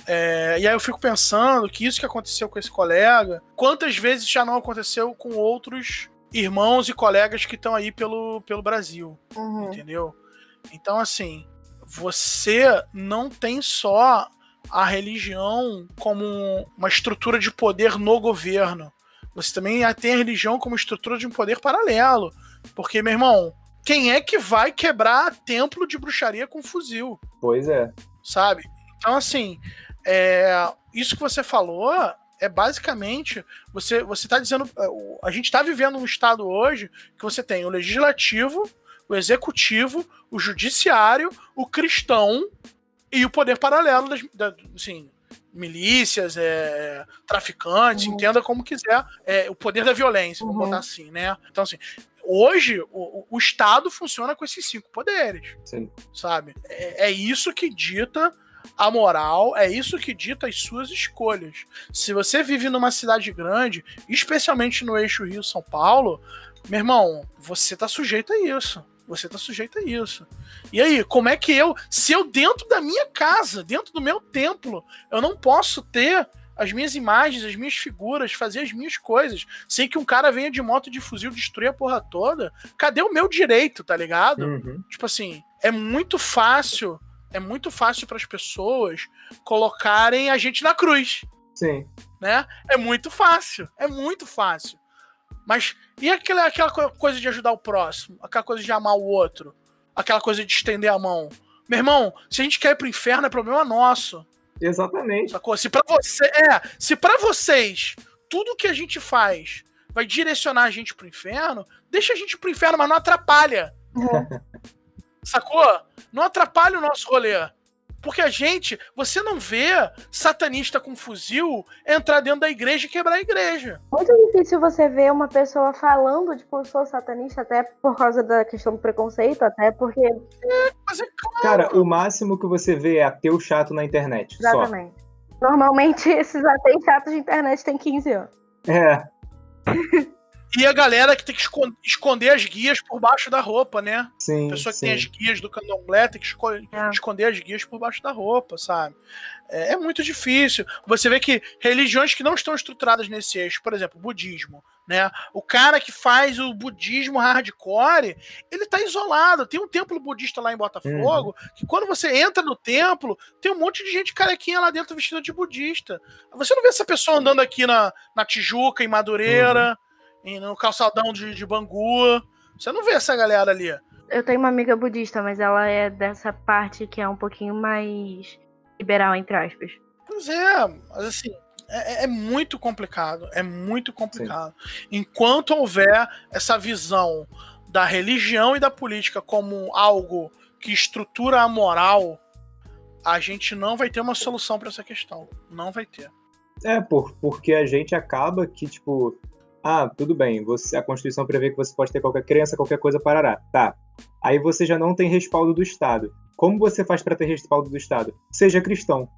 É, e aí eu fico pensando que isso que aconteceu com esse colega, quantas vezes já não aconteceu com outros irmãos e colegas que estão aí pelo, pelo Brasil, Uhum. entendeu? Então, assim, você não tem só a religião como uma estrutura de poder no governo. Você também tem a religião como estrutura de um poder paralelo. Porque, meu irmão, quem é que vai quebrar templo de bruxaria com fuzil? Pois é. sabe? Então, assim, é, isso que você falou é basicamente você você está dizendo é, a gente está vivendo um estado hoje que você tem o legislativo, o executivo, o judiciário, o cristão e o poder paralelo das, da, assim, milícias, é, traficantes, Uhum. entenda como quiser, é, o poder da violência, vamos Uhum. botar assim, né? Então, assim, hoje o, o- Estado funciona com esses cinco poderes Sim. sabe? É, é isso que dita a moral, é isso que dita as suas escolhas. Se você vive numa cidade grande, especialmente no eixo Rio-São Paulo, meu irmão, você tá sujeito a isso. Você tá sujeito a isso. E aí, como é que eu, se eu dentro da minha casa, dentro do meu templo, eu não posso ter as minhas imagens, as minhas figuras, fazer as minhas coisas, sem que um cara venha de moto de fuzil destruir a porra toda? Cadê o meu direito, tá ligado? Uhum. Tipo assim, é muito fácil é muito fácil para as pessoas colocarem a gente na cruz, Sim. né? É muito fácil, é muito fácil. Mas e aquela, aquela co- coisa de ajudar o próximo? Aquela coisa de amar o outro? Aquela coisa de estender a mão? Meu irmão, se a gente quer ir pro inferno, é problema nosso. Exatamente. Sacou? Se pra você. É, se para vocês tudo que a gente faz vai direcionar a gente pro inferno, deixa a gente pro inferno, mas não atrapalha. Sacou? Não atrapalha o nosso rolê. Porque a gente, você não vê satanista com fuzil entrar dentro da igreja e quebrar a igreja. Muito difícil você ver uma pessoa falando, tipo, eu sou satanista, até por causa da questão do preconceito, até porque. É. Cara, o máximo que você vê é ateu chato na internet. Só. Exatamente. Normalmente esses ateus chatos de internet têm 15 anos. É, E a galera que tem que escon- esconder as guias por baixo da roupa, né? sim. A pessoa que sim. tem as guias do candomblé tem que esco- É. esconder as guias por baixo da roupa, sabe? É, é muito difícil. Você vê que religiões que não estão estruturadas nesse eixo, por exemplo, o budismo, né? O cara que faz o budismo hardcore, ele tá isolado. Tem um templo budista lá em Botafogo, que quando você entra no templo, tem um monte de gente carequinha lá dentro vestida de budista. Você não vê essa pessoa andando aqui na, na Tijuca, em Madureira, em- no calçadão de, de Bangu. Você não vê essa galera ali. Eu tenho uma amiga budista, mas ela é dessa parte que é um pouquinho mais liberal, entre aspas. Pois é, mas assim, é, é muito complicado. É muito complicado. Enquanto houver essa visão da religião e da política como algo que estrutura a moral, a gente não vai ter uma solução para essa questão. Não vai ter. É, por, porque a gente acaba que, tipo, ah, tudo bem, você, a Constituição prevê que você pode ter qualquer crença, qualquer coisa, parará. Tá. Aí você já não tem respaldo do Estado. Como você faz para ter respaldo do Estado? Seja cristão.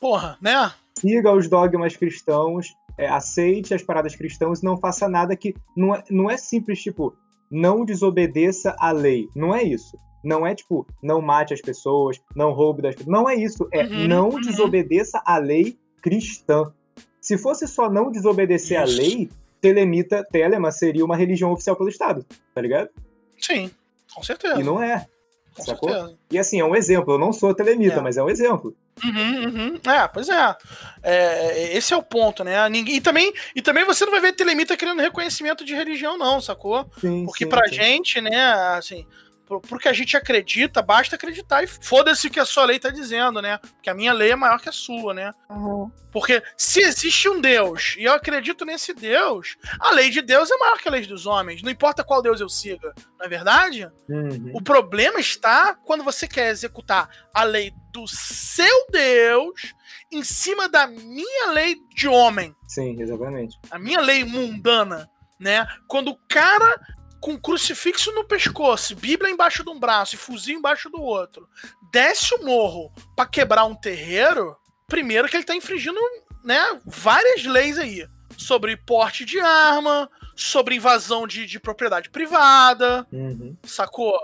Porra, né? Siga os dogmas cristãos, é, aceite as paradas cristãs e não faça nada que. Não é, não é simples, tipo, não desobedeça a lei. Não é isso. Não é tipo, não mate as pessoas, não roube das pessoas. Não é isso. É Uhum, não uhum. desobedeça a lei cristã. Se fosse só não desobedecer Isso. a lei, Telemita, Telema seria uma religião oficial pelo Estado, tá ligado? Sim, com certeza. E não é. com sacou? certeza. E assim, é um exemplo. Eu não sou telemita, É. mas é um exemplo. Uhum, uhum. É, pois é. É, Esse é o ponto, né? Ninguém, e, também, e também você não vai ver telemita querendo reconhecimento de religião, não, sacou? Sim, Porque sim, pra sim. gente, né, assim, pro, pro que a gente acredita, basta acreditar e foda-se o que a sua lei tá dizendo, né? Porque a minha lei é maior que a sua, né? Uhum. Porque se existe um Deus e eu acredito nesse Deus, a lei de Deus é maior que a lei dos homens. Não importa qual Deus eu siga, não é verdade? Uhum. O problema está quando você quer executar a lei do seu Deus em cima da minha lei de homem, Sim, exatamente. a minha lei mundana, né? Quando o cara com crucifixo no pescoço, Bíblia embaixo de um braço e fuzil embaixo do outro, desce o morro pra quebrar um terreiro, primeiro que ele tá infringindo, né, várias leis aí sobre porte de arma, sobre invasão de, de propriedade privada, Uhum. sacou?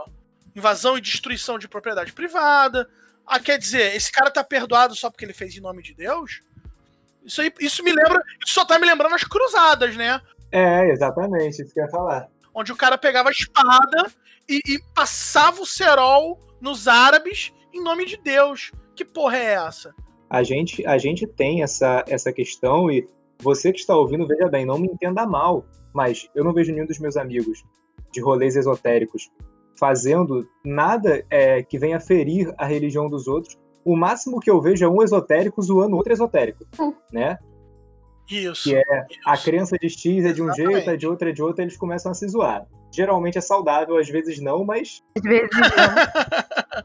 Invasão e destruição de propriedade privada. Ah, quer dizer, esse cara tá perdoado só porque ele fez em nome de Deus? Isso aí, isso me lembra, isso só tá me lembrando as cruzadas, né? É, exatamente, isso que eu ia falar. Onde o cara pegava a espada e, e passava o cerol nos árabes em nome de Deus. Que porra é essa? A gente, a gente tem essa, essa questão e você que está ouvindo, veja bem, não me entenda mal, mas eu não vejo nenhum dos meus amigos de rolês esotéricos fazendo nada é, que venha ferir a religião dos outros. O máximo que eu vejo é um esotérico zoando outro esotérico, né? Isso. Que A isso. crença de X é de um Exatamente. jeito, a de outra é de outro, eles começam a se zoar. Geralmente é saudável, às vezes não, mas Às vezes não.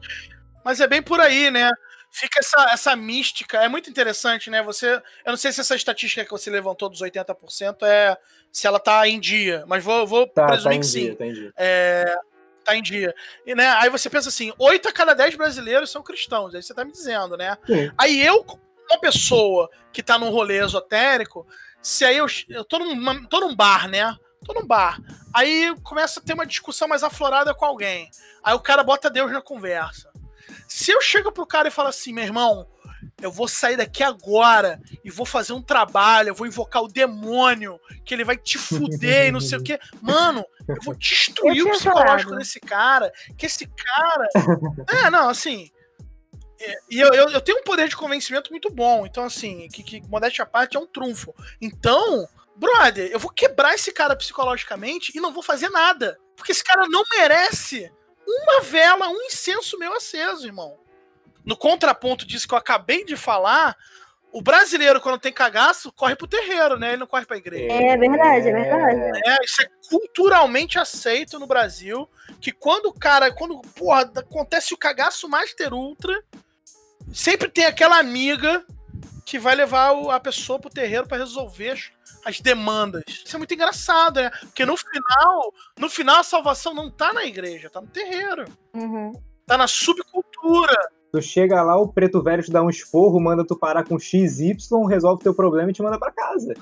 Mas é bem por aí, né? Fica essa, essa mística. É muito interessante, né? Você. Eu não sei se essa estatística que você levantou dos 80% é se ela tá em dia, mas vou, vou tá, tá presumir em que sim. dia, tá em dia. É, tá em dia. E, né, aí você pensa assim: 8 a cada 10 brasileiros são cristãos. Aí você tá me dizendo, né? Sim. Aí eu, uma pessoa que tá num rolê esotérico, se aí eu, eu tô, num, tô num bar, né? Tô num bar. Aí começa a ter uma discussão mais aflorada com alguém. Aí o cara bota Deus na conversa. Se eu chego pro cara e falo assim, meu irmão, eu vou sair daqui agora e vou fazer um trabalho, eu vou invocar o demônio, que ele vai te fuder e não sei o quê. Mano, eu vou destruir Eu o psicológico desse cara, que esse cara. É, não, assim. E eu, eu, eu, tenho um poder de convencimento muito bom. Então, assim, que, que modéstia à parte é um trunfo. Então, brother, eu vou quebrar esse cara psicologicamente e não vou fazer nada. Porque esse cara não merece uma vela, um incenso meu aceso, irmão. No contraponto disso que eu acabei de falar, o brasileiro, quando tem cagaço, corre pro terreiro, né? Ele não corre pra igreja. É verdade, é verdade. É, isso é culturalmente aceito no Brasil. Que quando o cara, quando, porra, acontece o cagaço Master Ultra, sempre tem aquela amiga que vai levar a pessoa pro terreiro para resolver as demandas. Isso é muito engraçado, né? Porque no final, no final a salvação não tá na igreja, tá no terreiro. Uhum. Tá na subcultura. Tu chega lá, o preto velho te dá um esporro, manda tu parar com XY, resolve teu problema e te manda para casa.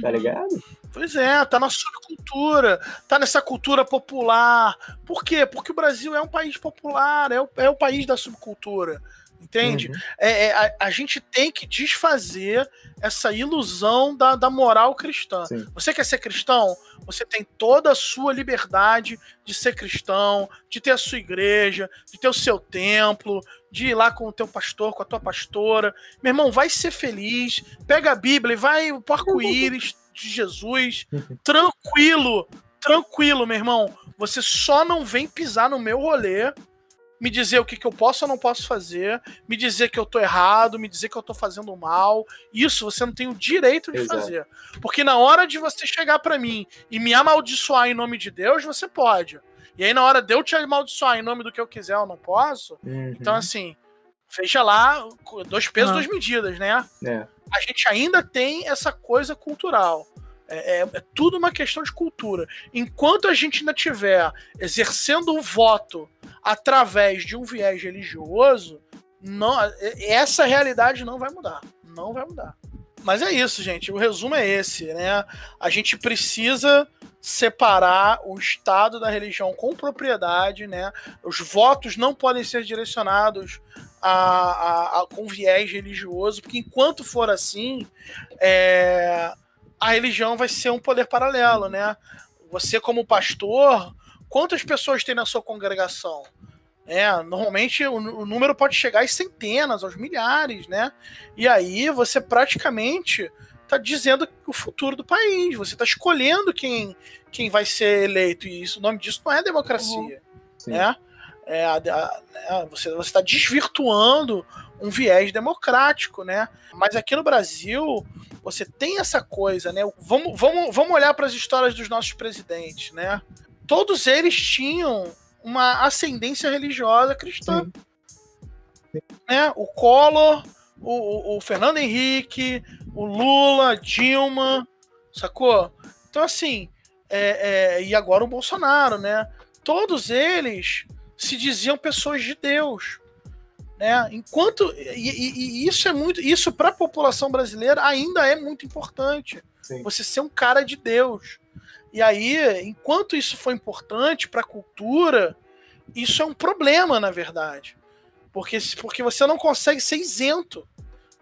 Tá ligado? Pois é, tá na subcultura, tá nessa cultura popular. Por quê? Porque o Brasil é um país popular, é o, é o país da subcultura. Entende? Uhum. É, é a, a, gente tem que desfazer essa ilusão da, da moral cristã. Sim. Você quer ser cristão? Você tem toda a sua liberdade de ser cristão, de ter a sua igreja, de ter o seu templo, de ir lá com o teu pastor, com a tua pastora. Meu irmão, vai ser feliz, pega a Bíblia e vai o arco-íris de Jesus, tranquilo, tranquilo, meu irmão. Você só não vem pisar no meu rolê me dizer o que, que eu posso ou não posso fazer, me dizer que eu tô errado, me dizer que eu tô fazendo mal. Isso você não tem o direito de Exato. fazer. Porque na hora de você chegar para mim e me amaldiçoar em nome de Deus, você pode. E aí, na hora de eu te amaldiçoar em nome do que eu quiser, eu não posso. Uhum. Então, assim, fecha lá, dois pesos, uhum. duas medidas, né? É. A gente ainda tem essa coisa cultural. É, é, é, tudo uma questão de cultura. Enquanto a gente ainda tiver exercendo o voto através de um viés religioso, não, essa realidade não vai mudar. Não vai mudar. Mas é isso, gente. O resumo é esse, né? A gente precisa separar o Estado da religião com propriedade, né? Os votos não podem ser direcionados a, a, a com viés religioso, porque enquanto for assim, é, a religião vai ser um poder paralelo, né? Você, como pastor, quantas pessoas tem na sua congregação? É, normalmente o, o, número pode chegar às centenas, aos milhares, né? E aí você praticamente está dizendo o futuro do país. Você está escolhendo quem, quem vai ser eleito. E isso, o nome disso não é democracia. Uhum. Né? É, a, a, é, você está desvirtuando um viés democrático, né? Mas aqui no Brasil, você tem essa coisa, né? Vamos, vamos, vamos olhar para as histórias dos nossos presidentes, né? Todos eles tinham uma ascendência religiosa cristã. Sim. Né? O Collor, o, o, Fernando Henrique, o Lula, Dilma, sacou? Então, assim, é, é, e agora o Bolsonaro, né? Todos eles se diziam pessoas de Deus. Né? Enquanto e, e, e isso é muito, isso para a população brasileira ainda é muito importante. Sim. Você ser um cara de Deus. E aí, enquanto isso foi importante para a cultura, isso é um problema, na verdade. Porque, porque você não consegue ser isento.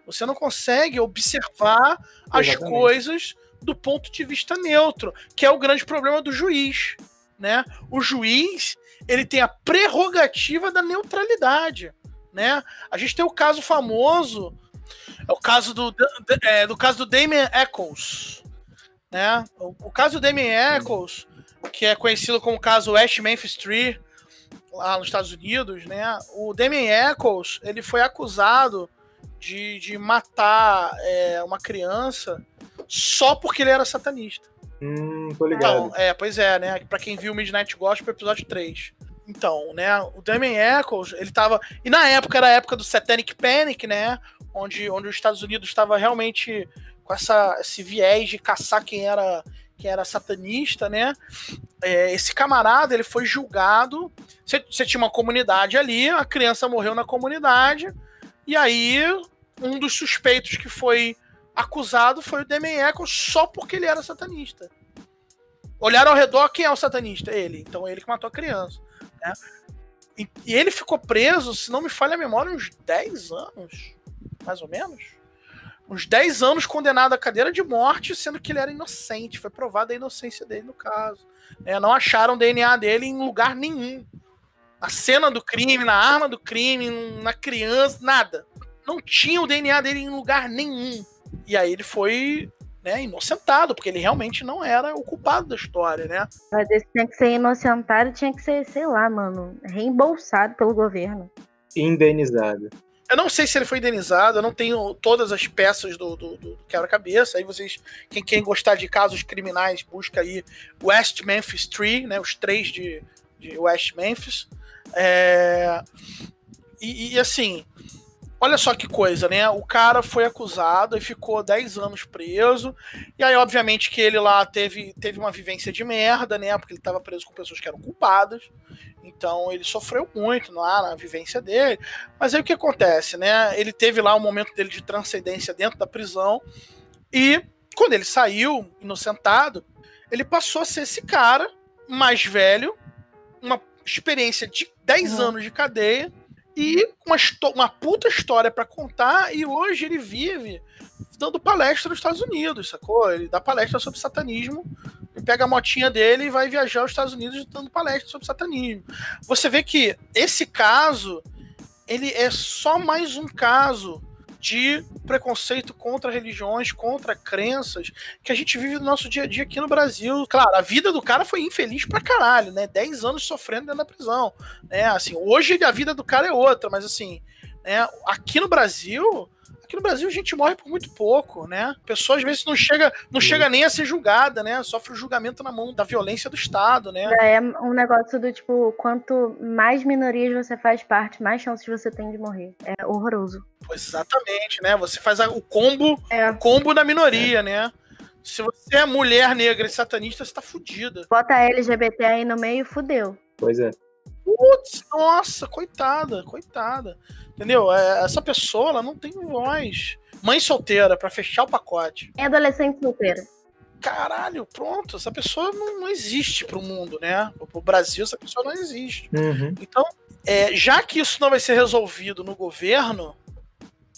Você não consegue observar as coisas do ponto de vista neutro, que é o grande problema do juiz. Né? O juiz ele tem a prerrogativa da neutralidade né? A gente tem o caso famoso, é o caso do, é, do caso do Damien Eccles, né? O, o, caso do Damien Eccles, que é conhecido como o caso West Memphis 3, lá nos Estados Unidos, né? O Damien Eccles, ele foi acusado de, de matar é, uma criança só porque ele era satanista. Hum, tô ligado. Então, é, pois é, né? Pra quem viu Midnight Gospel, episódio 3. Então, né, o Damien Eccles, ele tava... E na época era a época do Satanic Panic, né, onde, onde os Estados Unidos estava realmente com essa, esse viés de caçar quem era quem era satanista, né? É, esse camarada ele foi julgado. Você tinha uma comunidade ali, a criança morreu na comunidade, e aí um dos suspeitos que foi acusado foi o Damien Eccles só porque ele era satanista. Olharam ao redor, quem é o satanista? Ele. Então ele que matou a criança. Né? E, e, ele ficou preso, se não me falha a memória, uns 10 anos, mais ou menos. Uns 10 anos condenado à cadeira de morte, sendo que ele era inocente. Foi provada a inocência dele no caso. É, não acharam DNA dele em lugar nenhum. na cena do crime, na arma do crime, na criança, nada. Não tinha o DNA dele em lugar nenhum. E aí ele foi né, inocentado, porque ele realmente não era o culpado da história, né? Mas esse tinha que ser inocentado, tinha que ser, sei lá, mano, reembolsado pelo governo. Indenizado. Eu não sei se ele foi indenizado, eu não tenho todas as peças do, do, do quebra-cabeça. Aí vocês, quem, quem gostar de casos criminais, busca aí West Memphis Tree, né? Os três de, de West Memphis. É, e, e, assim, olha só que coisa, né? O cara foi acusado e ficou 10 anos preso. E aí, obviamente, que ele lá teve, teve uma vivência de merda, né? Porque ele estava preso com pessoas que eram culpadas. Então ele sofreu muito lá na vivência dele. Mas aí o que acontece, né? Ele teve lá um momento dele de transcendência dentro da prisão. E quando ele saiu, inocentado, ele passou a ser esse cara mais velho, uma experiência de 10 uhum. anos de cadeia e uma, uma puta história para contar. E hoje ele vive dando palestra nos Estados Unidos, sacou? Ele dá palestra sobre satanismo pega a motinha dele e vai viajar aos Estados Unidos dando palestra sobre satanismo. Você vê que esse caso, ele é só mais um caso de preconceito contra religiões, contra crenças que a gente vive no nosso dia a dia aqui no Brasil. Claro, a vida do cara foi infeliz pra caralho, né? 10 anos sofrendo dentro da prisão, né? Assim, hoje a vida do cara é outra, mas assim, né, aqui no Brasil, Aqui no Brasil a gente morre por muito pouco, né? A pessoa às vezes não chega, não chega nem a ser julgada, né? Sofre o julgamento na mão da violência do Estado, né? É um negócio do tipo, quanto mais minorias você faz parte, mais chances você tem de morrer. É horroroso. Pois exatamente, né? Você faz o combo, é. o combo da minoria, é. né? Se você é mulher negra e satanista, você tá fudida. Bota a LGBT aí no meio, fudeu. Pois é. Putz, nossa, coitada, coitada. Entendeu? É, essa pessoa ela não tem voz. Mãe solteira, para fechar o pacote. É adolescente solteira. Caralho, pronto, essa pessoa não, não existe pro mundo, né? Pro Brasil, essa pessoa não existe. Uhum. Então, é, já que isso não vai ser resolvido no governo,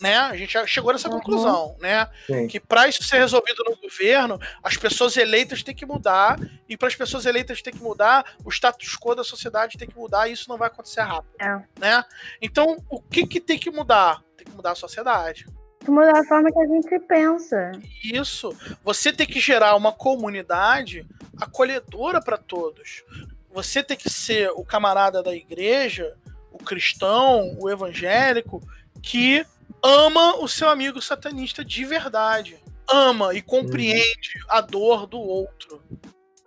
né? A gente já chegou nessa uhum. conclusão, né? Sim. Que para isso ser resolvido no governo, as pessoas eleitas têm que mudar e para as pessoas eleitas ter que mudar, o status quo da sociedade tem que mudar e isso não vai acontecer rápido, é. né? Então, o que que tem que mudar? Tem que mudar a sociedade. Tem que mudar a forma que a gente pensa. Isso. Você tem que gerar uma comunidade acolhedora para todos. Você tem que ser o camarada da igreja, o cristão, o evangélico que ama o seu amigo satanista de verdade. Ama e compreende a dor do outro.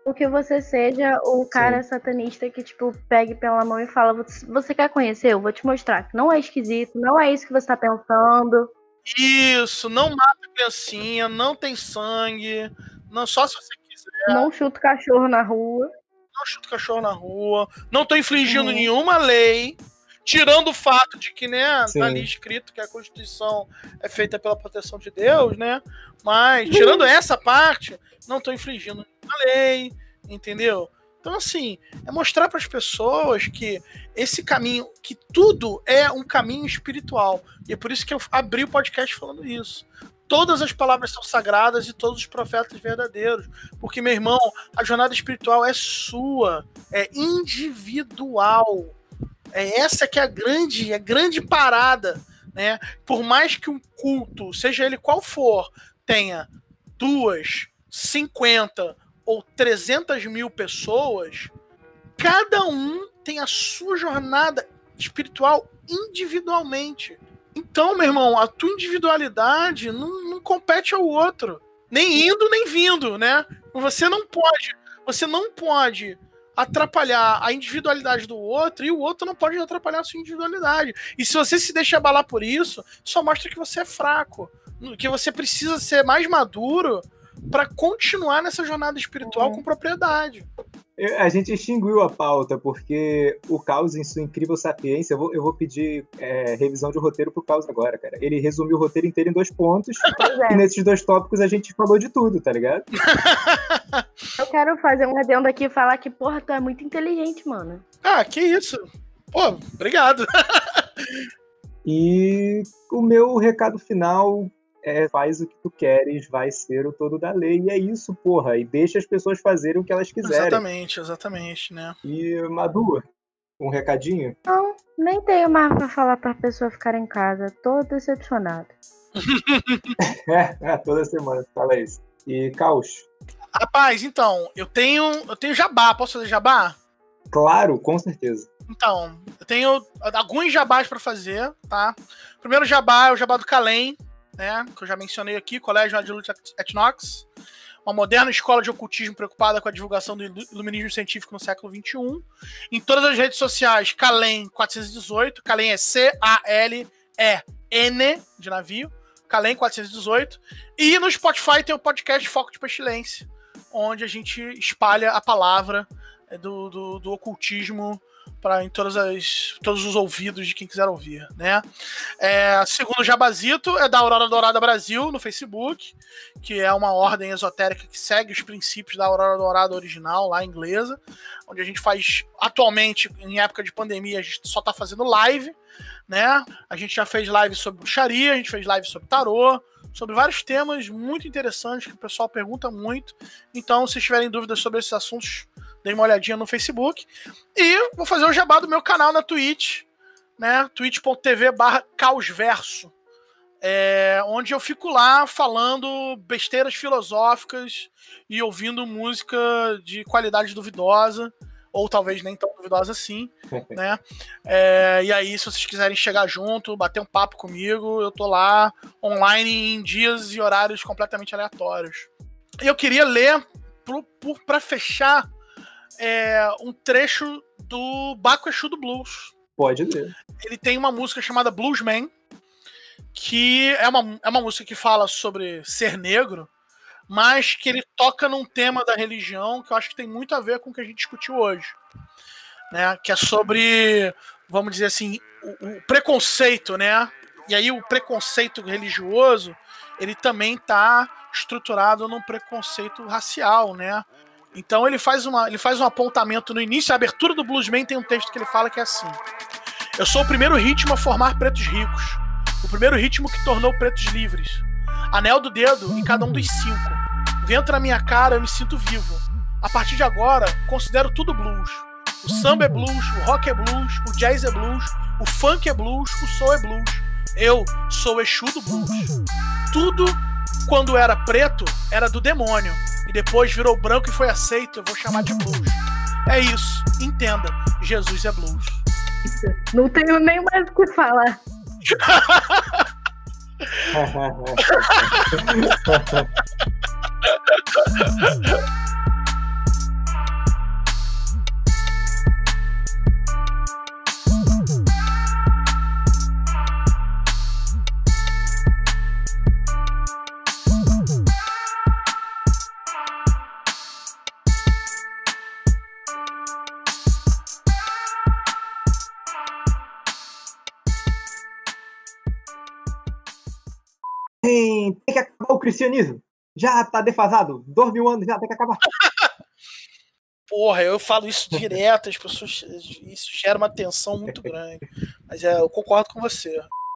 O que você seja o cara Sim. satanista que, tipo, pegue pela mão e fala: Você quer conhecer? Eu vou te mostrar que não é esquisito, não é isso que você tá pensando. Isso, não mata criancinha, não tem sangue, não só se você quiser. Não chuta cachorro na rua. Não chuta cachorro na rua. Não tô infringindo nenhuma lei. Tirando o fato de que, né, Sim. tá ali escrito que a Constituição é feita pela proteção de Deus, né? Mas, tirando essa parte, não estou infringindo a lei, entendeu? Então, assim, é mostrar para as pessoas que esse caminho, que tudo é um caminho espiritual. E é por isso que eu abri o podcast falando isso. Todas as palavras são sagradas e todos os profetas verdadeiros. Porque, meu irmão, a jornada espiritual é sua, é individual. É essa que é a grande, a grande parada, né? Por mais que um culto, seja ele qual for, tenha duas, cinquenta ou trezentas mil pessoas, cada um tem a sua jornada espiritual individualmente. Então, meu irmão, a tua individualidade não, não compete ao outro. Nem indo, nem vindo, né? Você não pode. Você não pode atrapalhar a individualidade do outro e o outro não pode atrapalhar a sua individualidade. E se você se deixa abalar por isso, só mostra que você é fraco, que você precisa ser mais maduro para continuar nessa jornada espiritual uhum. com propriedade. A gente extinguiu a pauta, porque o Caos, em sua incrível sapiência, eu vou, eu vou pedir é, revisão de roteiro pro Caos agora, cara. Ele resumiu o roteiro inteiro em dois pontos, é. e nesses dois tópicos a gente falou de tudo, tá ligado? eu quero fazer um adendo aqui e falar que, porra, tu é muito inteligente, mano. Ah, que isso. Pô, obrigado. e o meu recado final é, faz o que tu queres, vai ser o todo da lei. E é isso, porra. E deixa as pessoas fazerem o que elas quiserem. Exatamente, exatamente, né? E, Madu, Um recadinho? Não, nem tenho mais pra falar pra pessoa ficar em casa. Tô decepcionado. É, é, toda semana fala isso. E Caos? Rapaz, então, eu tenho. Eu tenho jabá. Posso fazer jabá? Claro, com certeza. Então, eu tenho alguns jabás para fazer, tá? O primeiro jabá é o jabá do Calem, né? Que eu já mencionei aqui, Colégio Adilute Etnox. Uma moderna escola de ocultismo preocupada com a divulgação do iluminismo científico no século XXI. Em todas as redes sociais, Calem 418. Calem é C-A-L-E-N de navio. Calem 418. E no Spotify tem o podcast Foco de Pestilência, onde a gente espalha a palavra do, do, do ocultismo para em todas as, todos os ouvidos de quem quiser ouvir, né? É, segundo Jabazito, é da Aurora Dourada Brasil no Facebook, que é uma ordem esotérica que segue os princípios da Aurora Dourada original, lá inglesa, onde a gente faz, atualmente, em época de pandemia, a gente só está fazendo live, né? A gente já fez live sobre bruxaria, a gente fez live sobre tarô, sobre vários temas muito interessantes que o pessoal pergunta muito. Então, se tiverem dúvidas sobre esses assuntos, Dei uma olhadinha no Facebook. E vou fazer o jabá do meu canal na Twitch, né? twitch.tv barra caosverso. É, onde eu fico lá falando besteiras filosóficas e ouvindo música de qualidade duvidosa, ou talvez nem tão duvidosa assim, né? É, e aí, se vocês quiserem chegar junto, bater um papo comigo, eu tô lá online em dias e horários completamente aleatórios. E eu queria ler, para fechar, é, um trecho do Baco Exu do Blues. Pode ler. Ele tem uma música chamada Bluesman, que é uma, é uma música que fala sobre ser negro, mas que ele toca num tema da religião que eu acho que tem muito a ver com o que a gente discutiu hoje. Né? Que é sobre, vamos dizer assim, o, o preconceito, né? E aí o preconceito religioso, ele também está estruturado num preconceito racial, né? Então ele faz, uma, ele faz um apontamento no início, a abertura do Bluesman tem um texto que ele fala que é assim: Eu sou o primeiro ritmo a formar pretos ricos, o primeiro ritmo que tornou pretos livres. Anel do dedo em cada um dos cinco. Vento na minha cara, eu me sinto vivo. A partir de agora, considero tudo blues. O samba é blues, o rock é blues, o jazz é blues, o funk é blues, o soul é blues. Eu sou o Exu do blues. Tudo, quando era preto, era do demônio e depois virou branco e foi aceito, eu vou chamar de blues. É isso, entenda, Jesus é blues. Não tenho nem mais o que falar. Tem, tem que acabar o cristianismo. Já tá defasado. Dois mil anos já tem que acabar. Porra, eu falo isso direto, as pessoas. Isso gera uma tensão muito grande. Mas é, eu concordo com você.